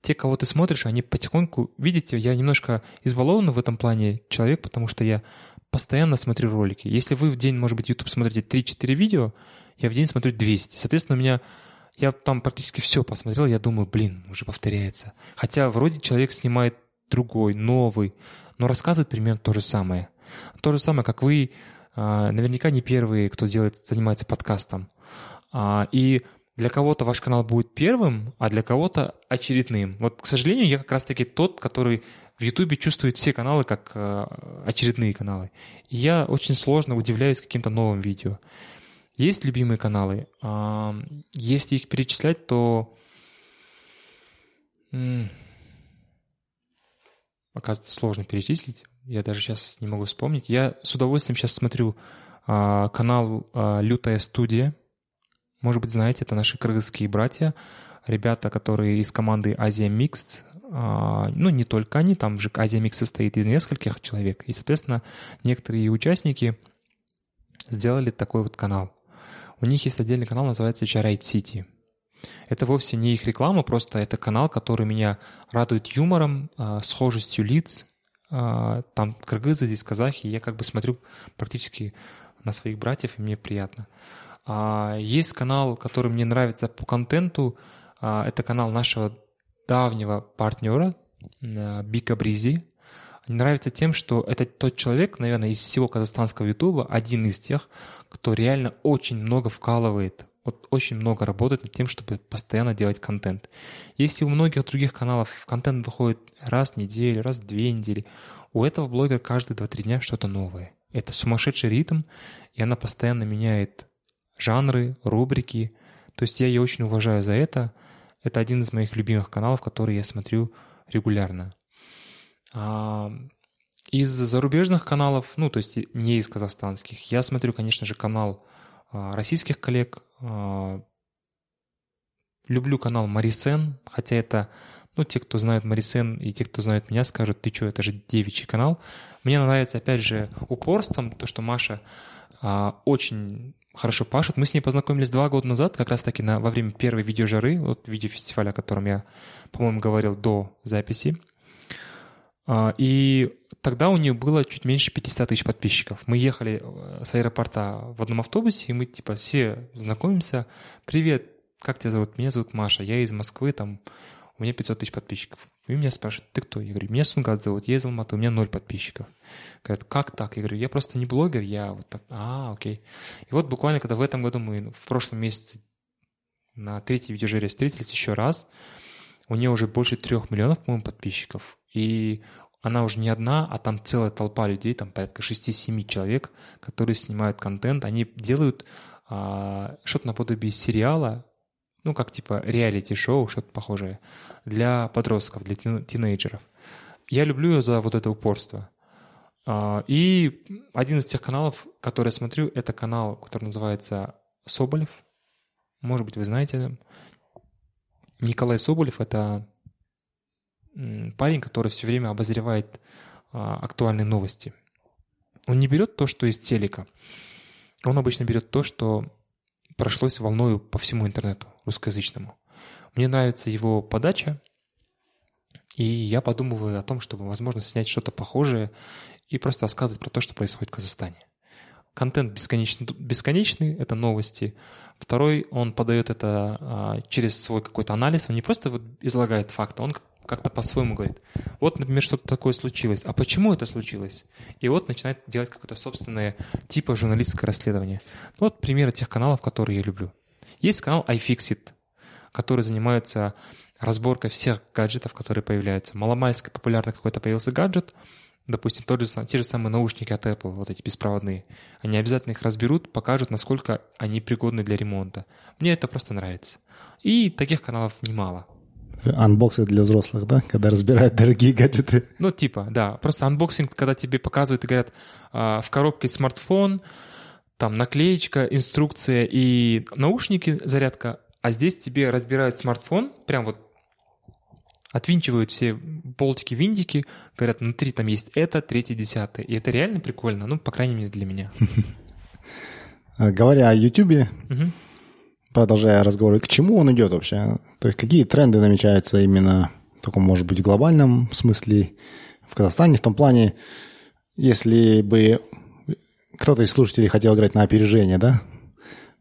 те, кого ты смотришь, они потихоньку... Видите, я немножко избалован в этом плане человек, потому что я постоянно смотрю ролики. Если вы в день, может быть, YouTube смотрите 3-4 видео, я в день смотрю 200. Соответственно, у меня я там практически все посмотрел, я думаю, блин, уже повторяется. Хотя вроде человек снимает другой, новый, но рассказывает примерно то же самое. То же самое, как вы, а, наверняка не первые, кто делает, занимается подкастом. А, и для кого-то ваш канал будет первым, а для кого-то очередным. Вот, к сожалению, я как раз-таки тот, который в Ютубе чувствует все каналы как э, очередные каналы. И я очень сложно удивляюсь каким-то новым видео. Есть любимые каналы. А, если их перечислять, то оказывается сложно перечислить. Я даже сейчас не могу вспомнить. Я с удовольствием сейчас смотрю а, канал а, Лютая студия. Может быть, знаете, это наши кыргызские братья, ребята, которые из команды Азия. А, ну, не только они, там же Азия Mix состоит из нескольких человек. И, соответственно, некоторые участники сделали такой вот канал. У них есть отдельный канал, называется Charite City. Это вовсе не их реклама, просто это канал, который меня радует юмором, а, схожестью лиц. А, там кыргызы, здесь казахи. Я как бы смотрю практически на своих братьев, и мне приятно. А, есть канал, который мне нравится по контенту. Это канал нашего давнего партнера Бика Бризи. Нравится тем, что это тот человек, наверное, из всего казахстанского ютуба, один из тех, кто реально очень много вкалывает, вот очень много работает над тем, чтобы постоянно делать контент. Если у многих других каналов контент выходит раз в неделю, раз в две недели, у этого блогера каждые 2-3 дня что-то новое. Это сумасшедший ритм, и она постоянно меняет жанры, рубрики. То есть я ее очень уважаю за это. Это один из моих любимых каналов, который я смотрю регулярно. А, из зарубежных каналов, ну, то есть не из казахстанских, я смотрю, конечно же, канал а, российских коллег. А, люблю канал Марисен, хотя это, ну, те, кто знает Марисен и те, кто знает меня, скажут, ты что, это же девичий канал. Мне нравится, опять же, упорством, то, что Маша очень хорошо пашет. Мы с ней познакомились два года назад, как раз-таки на, во время первой видеожары, вот видеофестиваля, о котором я, по-моему, говорил до записи. А, и тогда у нее было чуть меньше 500 тысяч подписчиков. Мы ехали э, с аэропорта в одном автобусе, и мы типа все знакомимся. «Привет, как тебя зовут?» «Меня зовут Маша, я из Москвы, там у меня 500 тысяч подписчиков». И меня спрашивают, ты кто? Я говорю, меня Сунгат зовут, я из Алматы, у меня ноль подписчиков. Говорят, как так? Я говорю, я просто не блогер, я вот так. А, окей. И вот буквально, когда в этом году мы в прошлом месяце на третьей видеожире встретились еще раз, у нее уже больше трех миллионов, по-моему, подписчиков. И она уже не одна, а там целая толпа людей, там порядка 6-7 человек, которые снимают контент. Они делают а, что-то наподобие сериала, ну, как типа реалити-шоу, что-то похожее, для подростков, для тинейджеров. Я люблю ее за вот это упорство. А, и один из тех каналов, который я смотрю, это канал, который называется Соболев. Может быть, вы знаете. Николай Соболев — это парень, который все время обозревает а, актуальные новости. Он не берет то, что из телека. Он обычно берет то, что прошлось волною по всему интернету русскоязычному. Мне нравится его подача, и я подумываю о том, чтобы, возможно, снять что-то похожее и просто рассказывать про то, что происходит в Казахстане. Контент бесконечный, бесконечный это новости. Второй, он подает это а, через свой какой-то анализ. Он не просто вот излагает факты, он как-то по-своему говорит. Вот, например, что-то такое случилось. А почему это случилось? И вот начинает делать какое-то собственное типа журналистское расследование. Ну, вот примеры тех каналов, которые я люблю. Есть канал iFixit, который занимается разборкой всех гаджетов, которые появляются. Маломальски популярный какой-то появился гаджет, допустим, тот же, те же самые наушники от Apple, вот эти беспроводные. Они обязательно их разберут, покажут, насколько они пригодны для ремонта. Мне это просто нравится. И таких каналов немало. Анбоксинг для взрослых, да? Когда разбирают дорогие гаджеты. Ну, типа, да. Просто анбоксинг, когда тебе показывают и говорят, а, в коробке смартфон, там наклеечка, инструкция и наушники, зарядка, а здесь тебе разбирают смартфон, прям вот отвинчивают все болтики-винтики, говорят, внутри там есть это, третье, десятое. И это реально прикольно, ну, по крайней мере, для меня. Говоря о YouTube, продолжая разговор, к чему он идет вообще? То есть какие тренды намечаются именно в таком, может быть, глобальном смысле в Казахстане, в том плане, если бы кто-то из слушателей хотел играть на опережение, да?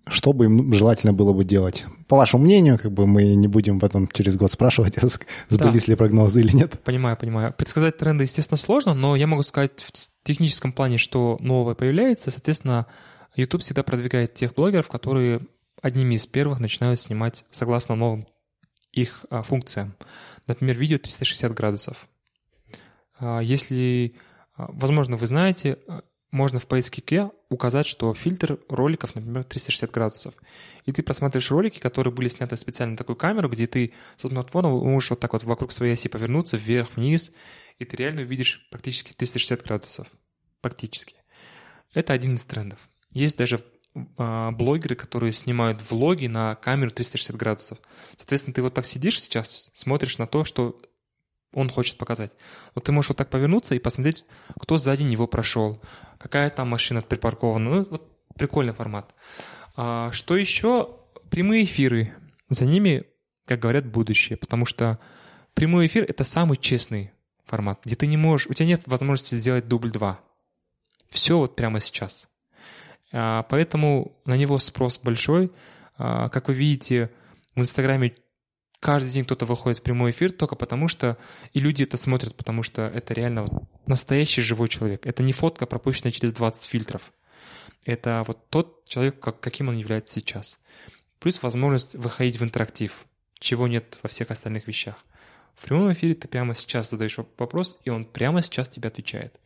Что бы им желательно было бы делать? По вашему мнению, как бы мы не будем потом через год спрашивать, сбылись да. ли прогнозы или нет. Понимаю, понимаю. Предсказать тренды, естественно, сложно, но я могу сказать в техническом плане, что новое появляется. Соответственно, YouTube всегда продвигает тех блогеров, которые одними из первых начинают снимать согласно новым их а, функциям. Например, видео 360 градусов. А, если, а, возможно, вы знаете, а, можно в поисковике указать, что фильтр роликов, например, 360 градусов. И ты просматриваешь ролики, которые были сняты специально на такую камеру, где ты со смартфона можешь вот так вот вокруг своей оси повернуться, вверх, вниз, и ты реально увидишь практически 360 градусов. Практически. Это один из трендов. Есть даже а, блогеры, которые снимают влоги на камеру 360 градусов. Соответственно, ты вот так сидишь сейчас, смотришь на то, что он хочет показать. Вот ты можешь вот так повернуться и посмотреть, кто сзади него прошел, какая там машина припаркована. Ну, вот прикольный формат. А, что еще? Прямые эфиры. За ними, как говорят, будущее, потому что прямой эфир — это самый честный формат, где ты не можешь, у тебя нет возможности сделать дубль 2. Все вот прямо сейчас. А, поэтому на него спрос большой. А, как вы видите, в Инстаграме каждый день кто-то выходит в прямой эфир только потому, что и люди это смотрят, потому что это реально вот настоящий живой человек. Это не фотка, пропущенная через 20 фильтров. Это вот тот человек, как, каким он является сейчас. Плюс возможность выходить в интерактив, чего нет во всех остальных вещах. В прямом эфире ты прямо сейчас задаешь вопрос, и он прямо сейчас тебе отвечает.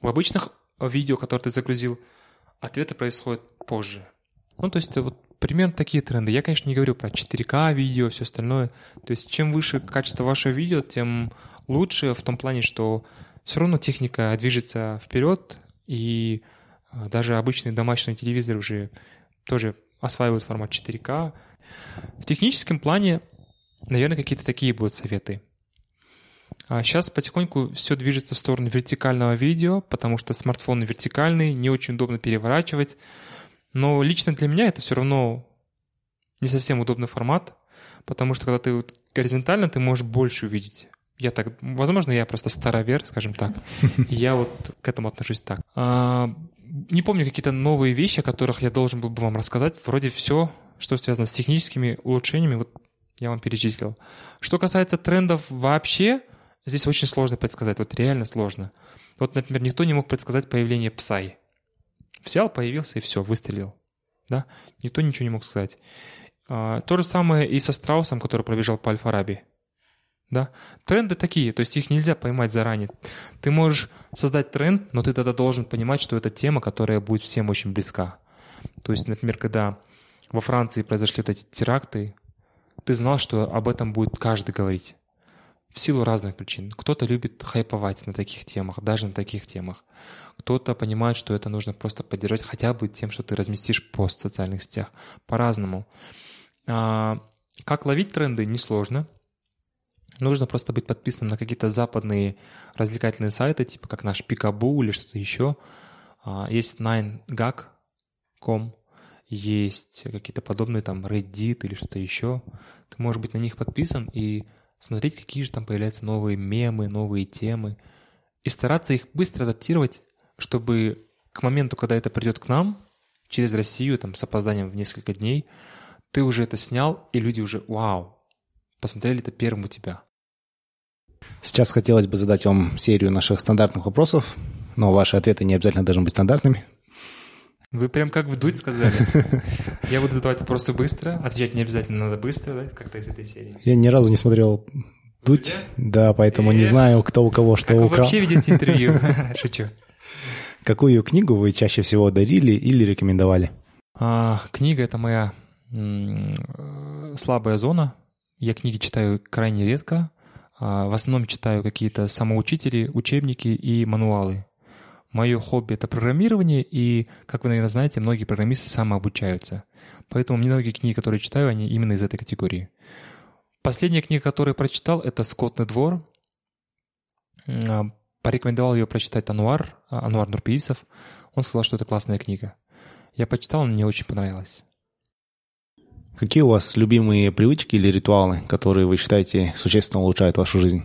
В обычных видео, которые ты загрузил, ответы происходят позже. Ну, то есть это вот примерно такие тренды. Я, конечно, не говорю про 4К видео, все остальное. То есть чем выше качество вашего видео, тем лучше в том плане, что все равно техника движется вперед, и а, даже обычный домашний телевизор уже тоже осваивают формат 4К. В техническом плане, наверное, какие-то такие будут советы. А сейчас потихоньку все движется в сторону вертикального видео, потому что смартфон вертикальный, не очень удобно переворачивать. Но лично для меня это все равно не совсем удобный формат, потому что когда ты вот горизонтально, ты можешь больше увидеть. Я так, возможно, я просто старовер, скажем так. я вот к этому отношусь так. А, не помню какие-то новые вещи, о которых я должен был бы вам рассказать. Вроде все, что связано с техническими улучшениями, вот я вам перечислил. Что касается трендов вообще, здесь очень сложно предсказать, вот реально сложно. Вот, например, никто не мог предсказать появление Psy. Взял, появился и все, выстрелил. Да? Никто ничего не мог сказать. А, то же самое и со страусом, который пробежал по Альфараби. Да? Тренды такие, то есть их нельзя поймать заранее. Ты можешь создать тренд, но ты тогда должен понимать, что это тема, которая будет всем очень близка. То есть, например, когда во Франции произошли вот эти теракты, ты знал, что об этом будет каждый говорить. В силу разных причин. Кто-то любит хайповать на таких темах, даже на таких темах. Кто-то понимает, что это нужно просто поддержать хотя бы тем, что ты разместишь пост в социальных сетях. По-разному. А, как ловить тренды, несложно. Нужно просто быть подписанным на какие-то западные развлекательные сайты, типа как наш Пикабу или что-то еще. А, есть 9gag.com, есть какие-то подобные там Reddit или что-то еще. Ты можешь быть на них подписан и смотреть, какие же там появляются новые мемы, новые темы, и стараться их быстро адаптировать, чтобы к моменту, когда это придет к нам, через Россию, там, с опозданием в несколько дней, ты уже это снял, и люди уже, вау, посмотрели это первым у тебя. Сейчас хотелось бы задать вам серию наших стандартных вопросов, но ваши ответы не обязательно должны быть стандартными. Вы прям как вдуть сказали. Я буду задавать вопросы быстро, отвечать не обязательно надо быстро, да, как-то из этой серии. Я ни разу не смотрел Дудь, да, поэтому не знаю, кто у кого что украл. Как вы вообще ведете интервью? Шучу. Какую книгу вы чаще всего дарили или рекомендовали? А, книга — это моя слабая зона. Я книги читаю крайне редко. А, в основном читаю какие-то самоучители, учебники и мануалы. Мое хобби — это программирование, и, как вы, наверное, знаете, многие программисты самообучаются. Поэтому многие книги, которые читаю, они именно из этой категории. Последняя книга, которую я прочитал, это «Скотный двор». А, порекомендовал ее прочитать Ануар, а, Ануар Нурпиисов. Он сказал, что это классная книга. Я почитал, мне очень понравилось. Какие у вас любимые привычки или ритуалы, которые вы считаете существенно улучшают вашу жизнь?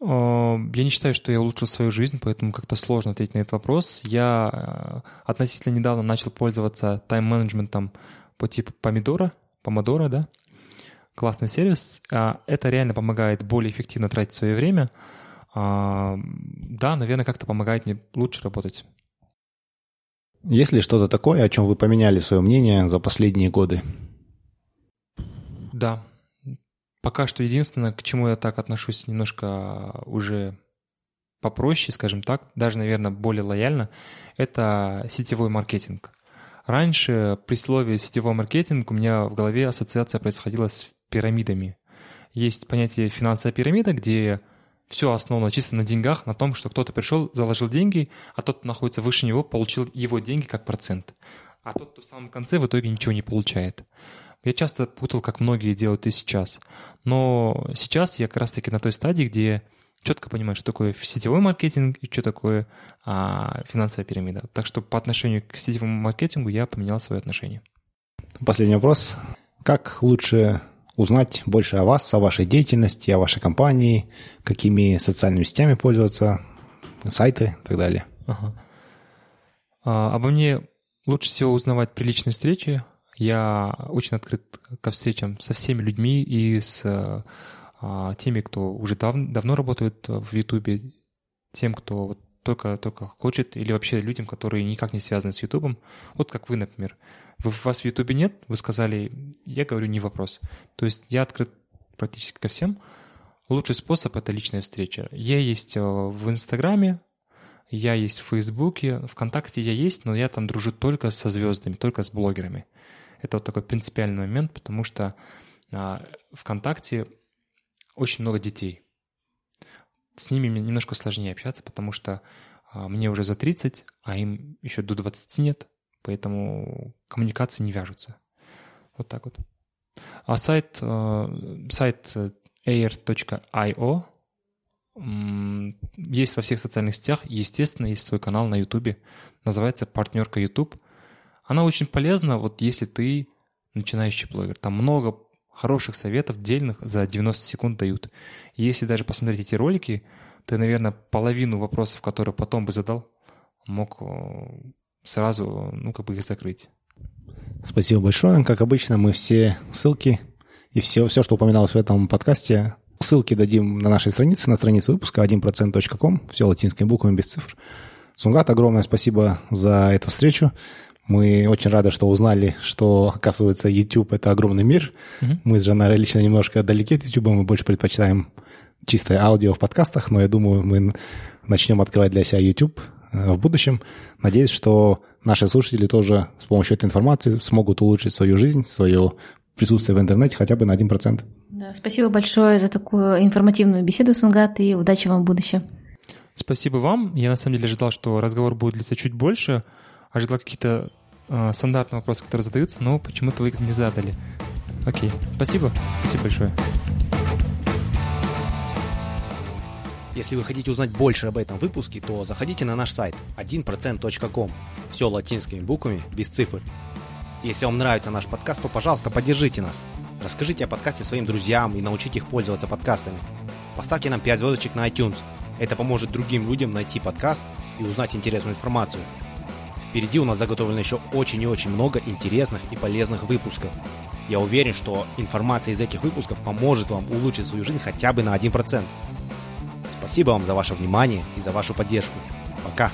Я не считаю, что я улучшил свою жизнь, поэтому как-то сложно ответить на этот вопрос. Я э, относительно недавно начал пользоваться тайм-менеджментом по типу помидора, помодора, да. Классный сервис. А, это реально помогает более эффективно тратить свое время. А, да, наверное, как-то помогает мне лучше работать. Есть ли что-то такое, о чем вы поменяли свое мнение за последние годы? Да. Пока что единственное, к чему я так отношусь немножко уже попроще, скажем так, даже, наверное, более лояльно, это сетевой маркетинг. Раньше при слове сетевой маркетинг у меня в голове ассоциация происходила с пирамидами. Есть понятие финансовая пирамида, где все основано чисто на деньгах, на том, что кто-то пришел, заложил деньги, а тот, кто находится выше него, получил его деньги как процент. А тот, кто в самом конце, в итоге ничего не получает. Я часто путал, как многие делают и сейчас. Но сейчас я как раз-таки на той стадии, где четко понимаю, что такое сетевой маркетинг и что такое а, финансовая пирамида. Так что по отношению к сетевому маркетингу я поменял свое отношение. Последний вопрос. Как лучше узнать больше о вас, о вашей деятельности, о вашей компании, какими социальными сетями пользоваться, сайты и так далее. Ага. А, обо мне лучше всего узнавать при личной встрече. Я очень открыт ко встречам со всеми людьми и с а, теми, кто уже дав, давно работает в Ютубе, тем, кто вот только, только хочет, или вообще людям, которые никак не связаны с Ютубом. Вот как вы, например. Вы, вас в Ютубе нет, вы сказали, я говорю, не вопрос. То есть я открыт практически ко всем. Лучший способ — это личная встреча. Я есть э, в Инстаграме, я есть в Фейсбуке, ВКонтакте я есть, но я там дружу только со звездами, только с блогерами. Это вот такой принципиальный момент, потому что а, ВКонтакте очень много детей. С ними немножко сложнее общаться, потому что а, мне уже за 30, а им еще до 20 нет, поэтому коммуникации не вяжутся. Вот так вот. А сайт, а, сайт air.io есть во всех социальных сетях, естественно, есть свой канал на YouTube, называется «Партнерка YouTube». Она очень полезна, вот если ты начинающий блогер. Там много хороших советов, дельных, за 90 секунд дают. И если даже посмотреть эти ролики, ты, наверное, половину вопросов, которые потом бы задал, мог э, сразу, ну, как бы их закрыть. Спасибо большое. Как обычно, мы все ссылки и все, все, что упоминалось в этом подкасте, ссылки дадим на нашей странице, на странице выпуска 1%.com, все латинскими буквами без цифр. Сунгат, огромное спасибо за эту встречу. Мы очень рады, что узнали, что, оказывается, YouTube — это огромный мир. Mm-hmm. Мы с Жанарой лично немножко далеки от YouTube, мы больше предпочитаем чистое аудио в подкастах, но я думаю, мы начнем открывать для себя YouTube э, в будущем. Надеюсь, что наши слушатели тоже с помощью этой информации смогут улучшить свою жизнь, свое присутствие в интернете хотя бы на 1%. Да, спасибо большое за такую информативную беседу, Сунгат, и удачи вам в будущем. Спасибо вам. Я на самом деле ожидал, что разговор будет длиться чуть больше, ожидал какие-то э, стандартные вопросы, которые задаются, но почему-то вы их не задали. Окей, спасибо. Спасибо большое. Если вы хотите узнать больше об этом выпуске, то заходите на наш сайт 1%.com. Все латинскими буквами, без цифр. Если вам нравится наш подкаст, то, пожалуйста, поддержите нас. Расскажите о подкасте своим друзьям и научите их пользоваться подкастами. Поставьте нам 5 звездочек на iTunes. Это поможет другим людям найти подкаст и узнать интересную информацию. Впереди у нас заготовлено еще очень и очень много интересных и полезных выпусков. Я уверен, что информация из этих выпусков поможет вам улучшить свою жизнь хотя бы на 1%. Спасибо вам за ваше внимание и за вашу поддержку. Пока!